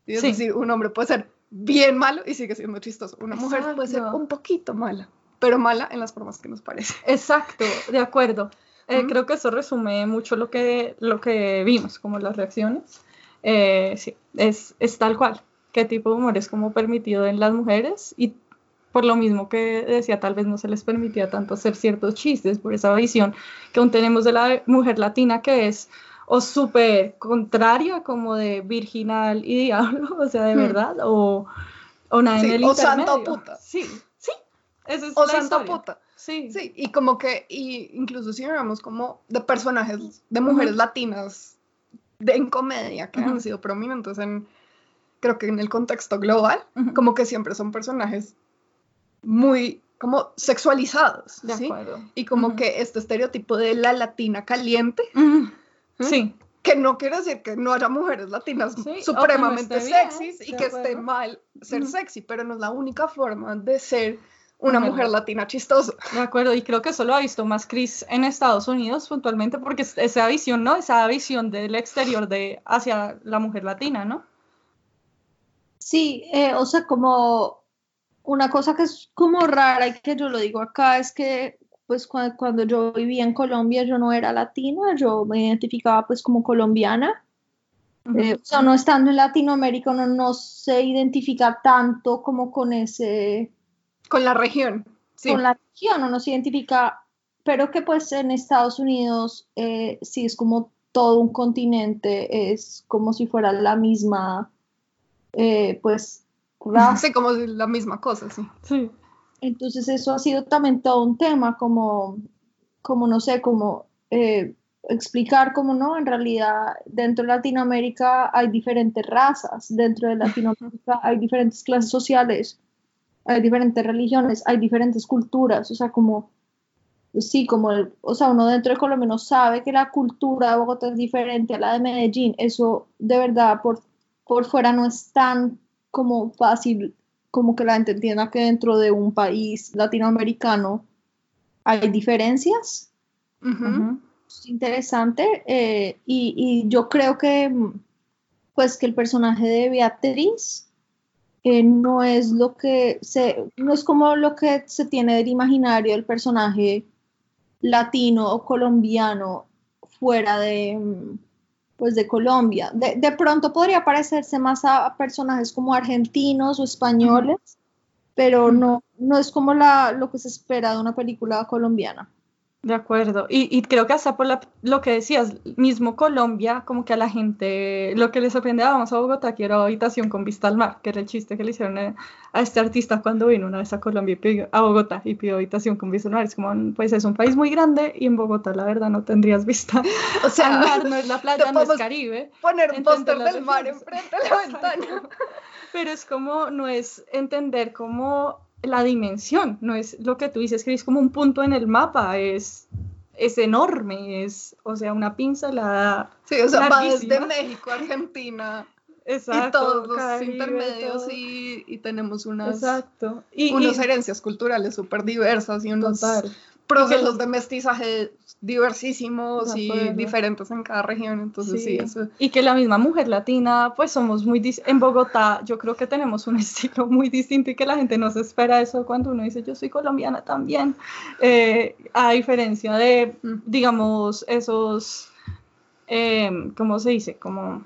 Es decir, un hombre puede ser bien malo y sigue siendo chistoso. Una mujer puede ser un poquito mala pero mala en las formas que nos parece. Exacto, de acuerdo. Eh, creo que eso resume mucho lo que, lo que vimos, como las reacciones. Eh, sí, es, es tal cual. ¿Qué tipo de humor es como permitido en las mujeres? Y por lo mismo que decía, tal vez no se les permitía tanto hacer ciertos chistes por esa visión que aún tenemos de la mujer latina que es o súper contraria como de virginal y diablo, [LAUGHS] o sea, de verdad, o, o nada en el o santa puta. Sí, esa es o santa puta. Sí. Sí, y como que, y incluso si vemos como de personajes, de mujeres latinas de, en comedia que han sido prominentes en, creo que en el contexto global, como que siempre son personajes muy como sexualizados, De ¿sí? acuerdo. Y como que este estereotipo de la latina caliente. Sí, que no quiere decir que no haya mujeres latinas Sí, no supremamente bien, sexys y que esté mal ser sexy, pero no es la única forma de ser una Mujer mujer latina chistosa. de acuerdo. Y creo que eso lo ha visto más Chris en Estados Unidos puntualmente porque es- esa visión, ¿no? Esa visión del exterior de hacia la mujer latina, ¿no? Sí, eh, o sea, como una cosa que es como rara y que yo lo digo acá es que pues cua- cuando yo vivía en Colombia yo no era latina, yo me identificaba pues como colombiana. Eh, o sea, no estando en Latinoamérica uno no se identifica tanto como con ese, Con la región. Sí. con la región, uno se identifica, pero que pues en Estados Unidos eh, sí es como todo un continente, es como si fuera la misma, eh, pues, raza. [LAUGHS] Sí, como si la misma cosa, sí. Sí. Entonces eso ha sido también todo un tema, como, como no sé, como eh, explicar cómo no, en realidad dentro de Latinoamérica hay diferentes razas, dentro de Latinoamérica [LAUGHS] hay diferentes clases sociales, hay diferentes religiones, hay diferentes culturas, o sea, como, sí, como, el- o sea, uno dentro de Colombia no sabe que la cultura de Bogotá es diferente a la de Medellín, eso de verdad por, por fuera no es tan como fácil como que la gente entienda que dentro de un país latinoamericano hay diferencias. Es interesante eh, y, y yo creo que pues que el personaje de Beatriz eh, no es lo que se no es como lo que se tiene del imaginario del personaje latino o colombiano fuera de pues de Colombia. De, de pronto podría parecerse más a, personajes como argentinos o españoles, pero no, no es como la, lo que se espera de una película colombiana. De acuerdo. Y, y creo que hasta por la- lo que decías, mismo Colombia, como que a la gente lo que les sorprende, ah, vamos a Bogotá, quiero habitación con vista al mar, que era el chiste que le hicieron a, a este artista cuando vino una vez a Colombia y pidió, a Bogotá y pidió habitación con vista al mar. Es como, pues es un país muy grande y en Bogotá la verdad no tendrías vista O sea, al mar, no es la playa, no es Caribe. poner un póster del mar enfrente de la [LAUGHS] ventana. Pero es como, no es entender como la dimensión, no es lo que tú dices, que es como un punto en el mapa, es, es enorme, es, o sea, una pincelada. Sí, o sea, va desde Larguísima. México a Argentina [LAUGHS] y Exacto. todos los Caribe, intermedios todo. y, y tenemos unas, Exacto. Y, unas y- herencias culturales súper diversas y unos total. Procesos de mestizaje diversísimos y diferentes en cada región. Entonces, sí, Sí. eso. Y que la misma mujer latina, pues somos muy, en Bogotá yo creo que tenemos un [LAUGHS] estilo muy distinto y que la gente no se espera eso cuando uno dice yo soy colombiana también, Eh, a diferencia de, Mm. digamos, esos, eh, ¿cómo se dice? Como,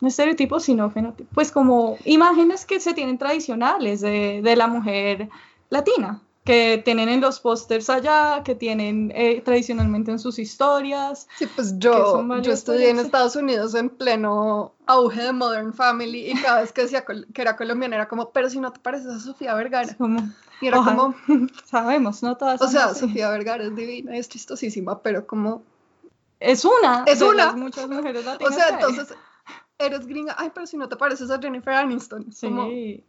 no estereotipos, sino fenotipos, pues como imágenes que se tienen tradicionales de, de la mujer latina que tienen en los pósters allá, que tienen eh, tradicionalmente en sus historias, Sí, pues yo, yo estudié en. Estados Unidos en pleno auge de Modern Family y cada vez que decía que era colombiana era como, pero si no te pareces a Sofía Vergara. como, Y era Ojalá. como, [LAUGHS] sabemos, ¿no? Todas o sea, así. Sofía Vergara es divina, es chistosísima, pero como, Es una. Es de una. las muchas mujeres o latinas. sea, que hay. entonces eres gringa, ay, pero si no te pareces a Jennifer Aniston. Sí. Como, Y,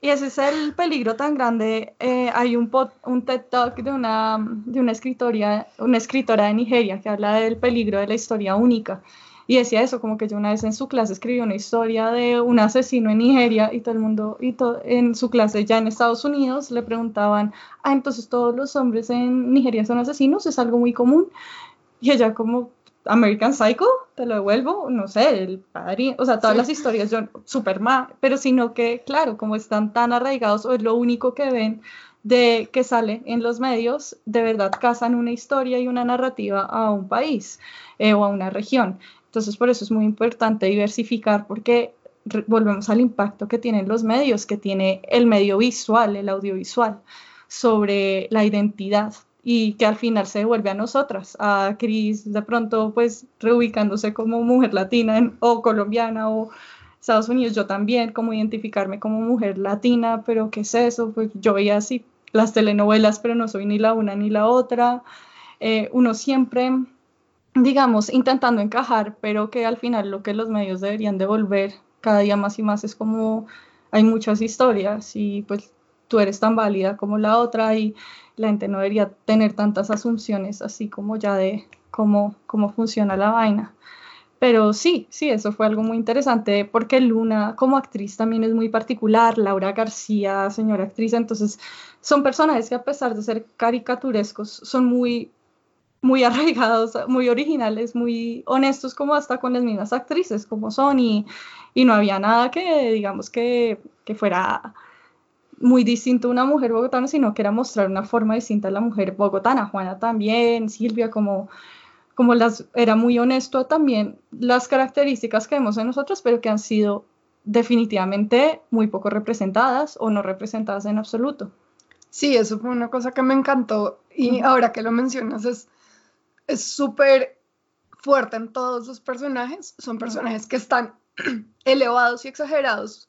y ese es el peligro tan grande. Eh, hay un, pod- un TED Talk de una, de una, escritoria, una escritora de Nigeria que habla del peligro de la historia única. Y decía eso, como que yo una vez en su clase escribí una historia de un asesino en Nigeria y todo el mundo, y to- en su clase ya en Estados Unidos le preguntaban, ah, entonces todos los hombres en Nigeria son asesinos, es algo muy común. Y ella como, American Psycho, te lo devuelvo, no sé, el padre, o sea, todas Sí. las historias yo súper mal, pero sino que, claro, como están tan arraigados o es lo único que ven de que sale en los medios, de verdad casan una historia y una narrativa a un país eh, o a una región. Entonces, por eso es muy importante diversificar porque volvemos al impacto que tienen los medios, que tiene el medio visual, el audiovisual, sobre la identidad y que al final se devuelve a nosotras, a Cris de pronto pues reubicándose como mujer latina en- o colombiana o Estados Unidos, yo también como identificarme como mujer latina, pero ¿qué es eso? Pues yo veía así las telenovelas, pero no soy ni la una ni la otra. Eh, uno siempre, digamos, intentando encajar, pero que al final lo que los medios deberían devolver cada día más y más es como hay muchas historias y pues tú eres tan válida como la otra y la gente no debería tener tantas asunciones así como ya de cómo, cómo funciona la vaina. Pero sí, sí, eso fue algo muy interesante porque Luna como actriz también es muy particular, Laura García, señora actriz, entonces son personajes que a pesar de ser caricaturescos son muy, muy arraigados, muy originales, muy honestos como hasta con las mismas actrices como son y, y no había nada que digamos que, que fuera muy distinto a una mujer bogotana, sino que era mostrar una forma distinta a la mujer bogotana, Juana también, Silvia como como las, era muy honesto también las características que vemos en nosotros, pero que han sido definitivamente muy poco representadas o no representadas en absoluto. Sí, eso fue una cosa que me encantó. Y ahora que lo mencionas es es súper fuerte en todos los personajes, son personajes que están [CLEARS THROAT] elevados y exagerados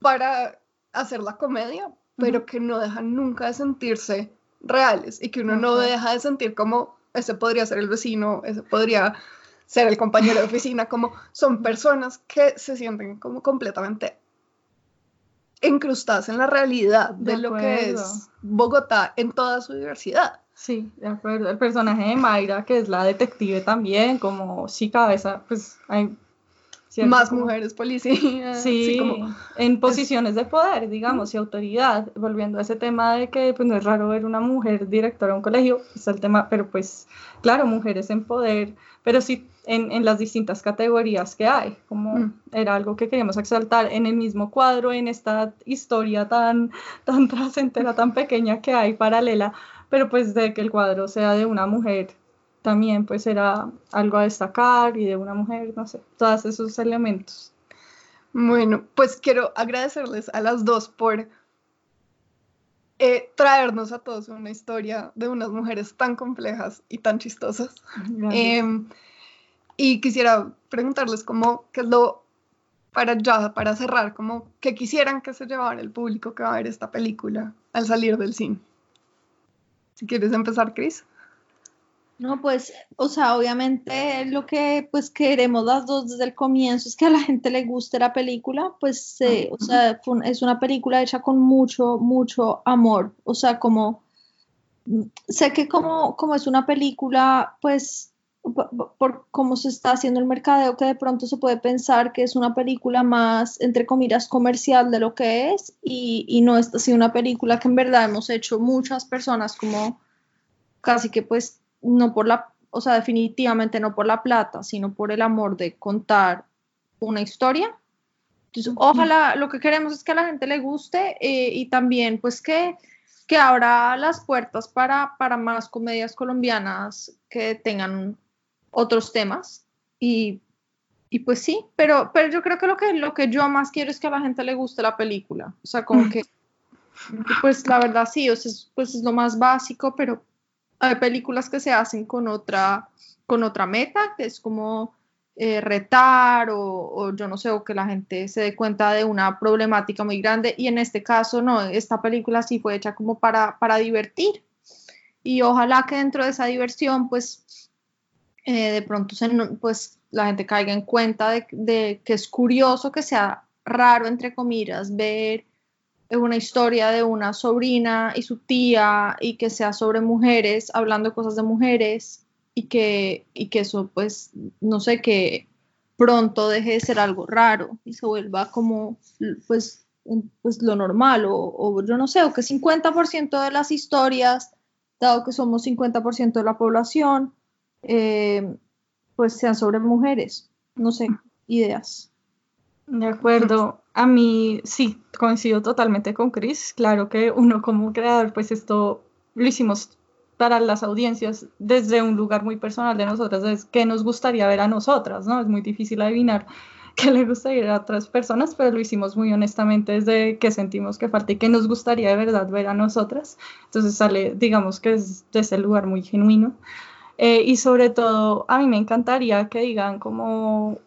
para hacer la comedia, pero que no dejan nunca de sentirse reales y que uno no deja de sentir como ese podría ser el vecino, ese podría ser el compañero de oficina, [LAUGHS] como son personas que se sienten como completamente incrustadas en la realidad de, lo que es Bogotá en toda su diversidad. Sí, de acuerdo. El personaje de Mayra, que es la detective también, como sí, cabeza, pues hay más mujeres policías. Sí, como... en posiciones de poder, digamos, y autoridad. Volviendo a ese tema de que pues, no es raro ver una mujer directora de un colegio, está el tema, pero pues, claro, mujeres en poder, pero sí en, en las distintas categorías que hay, como mm. era algo que queríamos exaltar en el mismo cuadro, en esta historia tan, tan [LAUGHS] trascendentera, tan pequeña que hay paralela, pero pues de que el cuadro sea de una mujer también pues era algo a destacar y de una mujer, no sé, todos esos elementos. Bueno, pues quiero agradecerles a las dos por eh, traernos a todos una historia de unas mujeres tan complejas y tan chistosas. Em, y quisiera preguntarles cómo, qué es lo, para ya, para cerrar, como que quisieran que se llevara el público que va a ver esta película al salir del cine. Si quieres empezar, Cris. No, pues, o sea, obviamente lo que pues queremos las dos desde el comienzo es que a la gente le guste la película, pues, o sea, es una película hecha con mucho, mucho amor, o sea, como, sé que como, como es una película, pues, por, cómo se está haciendo el mercadeo, que de pronto se puede pensar que es una película más, entre comillas, comercial de lo que es, y, y no es así una película que en verdad hemos hecho muchas personas como casi que pues no por la, o sea, definitivamente no por la plata, sino por el amor de contar una historia. Entonces, ojalá lo que queremos es que a la gente le guste eh, y también pues que, que abra las puertas para, para más comedias colombianas que tengan otros temas. Y, y, pues sí, pero, pero yo creo que lo, que lo que yo más quiero es que a la gente le guste la película, o sea, como que, pues la verdad sí, o sea, pues es lo más básico, pero hay películas que se hacen con otra, con otra meta, que es como eh, retar o, yo no sé, o que la gente se dé cuenta de una problemática muy grande. Y en este caso, no, esta película sí fue hecha como para, para divertir. Y ojalá que dentro de esa diversión, pues, eh, de pronto pues, la gente caiga en cuenta de, de que es curioso que sea raro, entre comillas, ver una historia de una sobrina y su tía y que sea sobre mujeres, hablando cosas de mujeres y que, y que eso pues, no sé, que pronto deje de ser algo raro y se vuelva como pues, pues lo normal o, o yo no sé, o que 50% de las historias, dado que somos 50% de la población, eh, pues sean sobre mujeres, no sé, ideas. De acuerdo. A mí sí, coincido totalmente con Chris. Claro que uno como creador, pues esto lo hicimos para las audiencias desde un lugar muy personal de nosotras, es qué nos gustaría ver a nosotras, ¿no? Es muy difícil adivinar [LAUGHS] qué le gustaría a otras personas, pero lo hicimos muy honestamente desde que sentimos que falta y qué nos gustaría de verdad ver a nosotras. Entonces sale, digamos que es desde el lugar muy genuino. Eh, y sobre todo, a mí me encantaría que digan como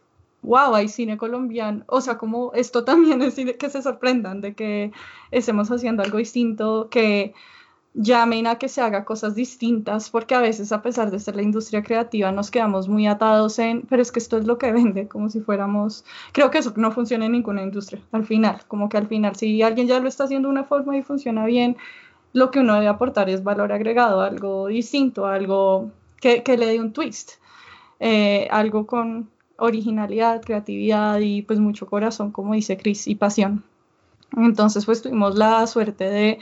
wow, hay cine colombiano, o sea, como esto también es cine, que se sorprendan de que estemos haciendo algo distinto, que llamen a que se haga cosas distintas, porque a veces a pesar de ser la industria creativa nos quedamos muy atados en, pero es que esto es lo que vende, como si fuéramos, creo que eso no funciona en ninguna industria, al final, como que al final, si alguien ya lo está haciendo de una forma y funciona bien, lo que uno debe aportar es valor agregado, algo distinto, algo que, que le dé un twist, eh, algo con originalidad, creatividad y pues mucho corazón, como dice Chris, y pasión. Entonces pues tuvimos la suerte de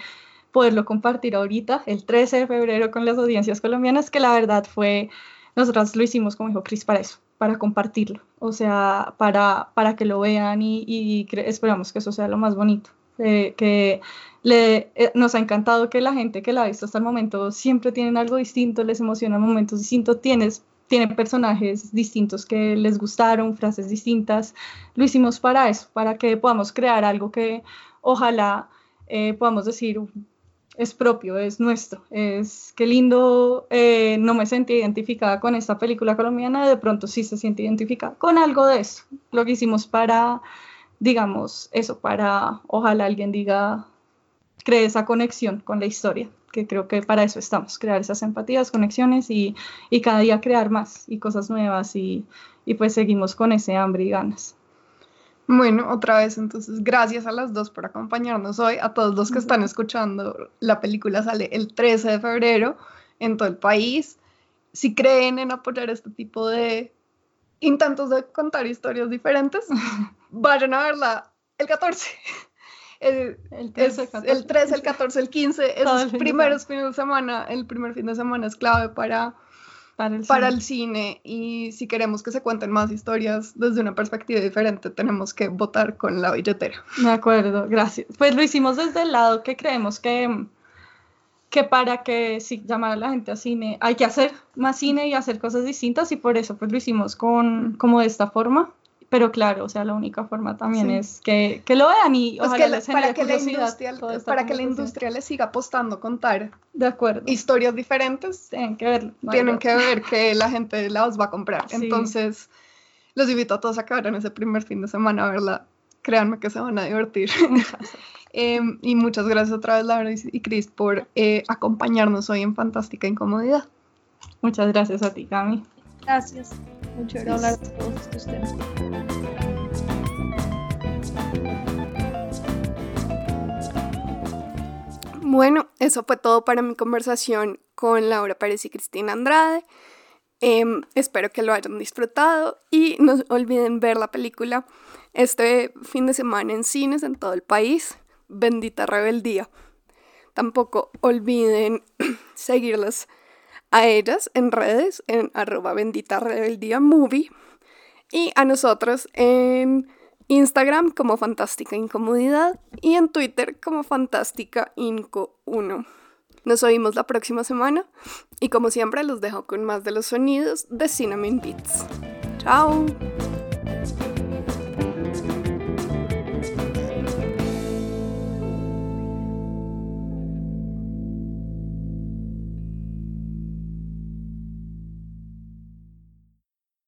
poderlo compartir ahorita, el 13 de febrero, con las audiencias colombianas, que la verdad fue, nosotras lo hicimos, como dijo Cris, para eso, para compartirlo, o sea, para, para que lo vean y, esperamos que eso sea lo más bonito. Eh, que le, eh, nos ha encantado que la gente que la ha visto hasta el momento siempre tienen algo distinto, les emociona momentos distintos, tienes, tienen personajes distintos que les gustaron, frases distintas. Lo hicimos para eso, para que podamos crear algo que ojalá eh, podamos decir, es propio, es nuestro. Es qué lindo, eh, no me sentí identificada con esta película colombiana, de pronto sí se siente identificada con algo de eso. Lo que hicimos para, digamos, eso, para, ojalá alguien diga, cree esa conexión con la historia, que creo que para eso estamos, crear esas empatías, conexiones y, y cada día crear más y cosas nuevas y, y pues seguimos con ese hambre y ganas. Bueno, otra vez, entonces, gracias a las dos por acompañarnos hoy. A todos los que están escuchando, la película sale el 13 de febrero en todo el país. Si creen en apoyar este tipo de intentos de contar historias diferentes, [LAUGHS] vayan a verla el 14. El, 13, el 14. el 13, el 14, el 15, [LAUGHS] esos primeros fines de semana, el primer fin de semana es clave para para el, cine. y si queremos que se cuenten más historias desde una perspectiva diferente, tenemos que votar con la billetera. De acuerdo, gracias. Pues lo hicimos desde el lado que creemos que, que para que si llamar a la gente a cine hay que hacer más cine y hacer cosas distintas y por eso pues lo hicimos con como de esta forma pero claro, o sea, la única forma también es que, que, lo vean y pues ojalá les para que la industria, para que la industria les siga apostando contar de acuerdo. historias diferentes, tienen que ver, tienen que ver que la gente las va a comprar. Entonces, los invito a todos a que vayan ese primer fin de semana a verla. Créanme que se van a divertir. [LAUGHS] Em, y muchas gracias otra vez, Laura y Cris, por eh, acompañarnos hoy en Fantástica Incomodidad. Muchas gracias a ti, Cami. Gracias. Mucho hablar de todos estos temas. Bueno, eso fue todo para mi conversación con Laura Pérez y Cristina Andrade. Em, espero que lo hayan disfrutado y no olviden ver la película este fin de semana en cines en todo el país. Bendita rebeldía. Tampoco olviden [CLEARS THROAT] seguirlas a ellas en redes en arroba bendita rebeldía movie y a nosotros en Instagram como Fantástica Incomodidad y en Twitter como Fantástica Inco 1. Nos oímos la próxima semana y como siempre los dejo con más de los sonidos de Cinnamon Beats. Chao.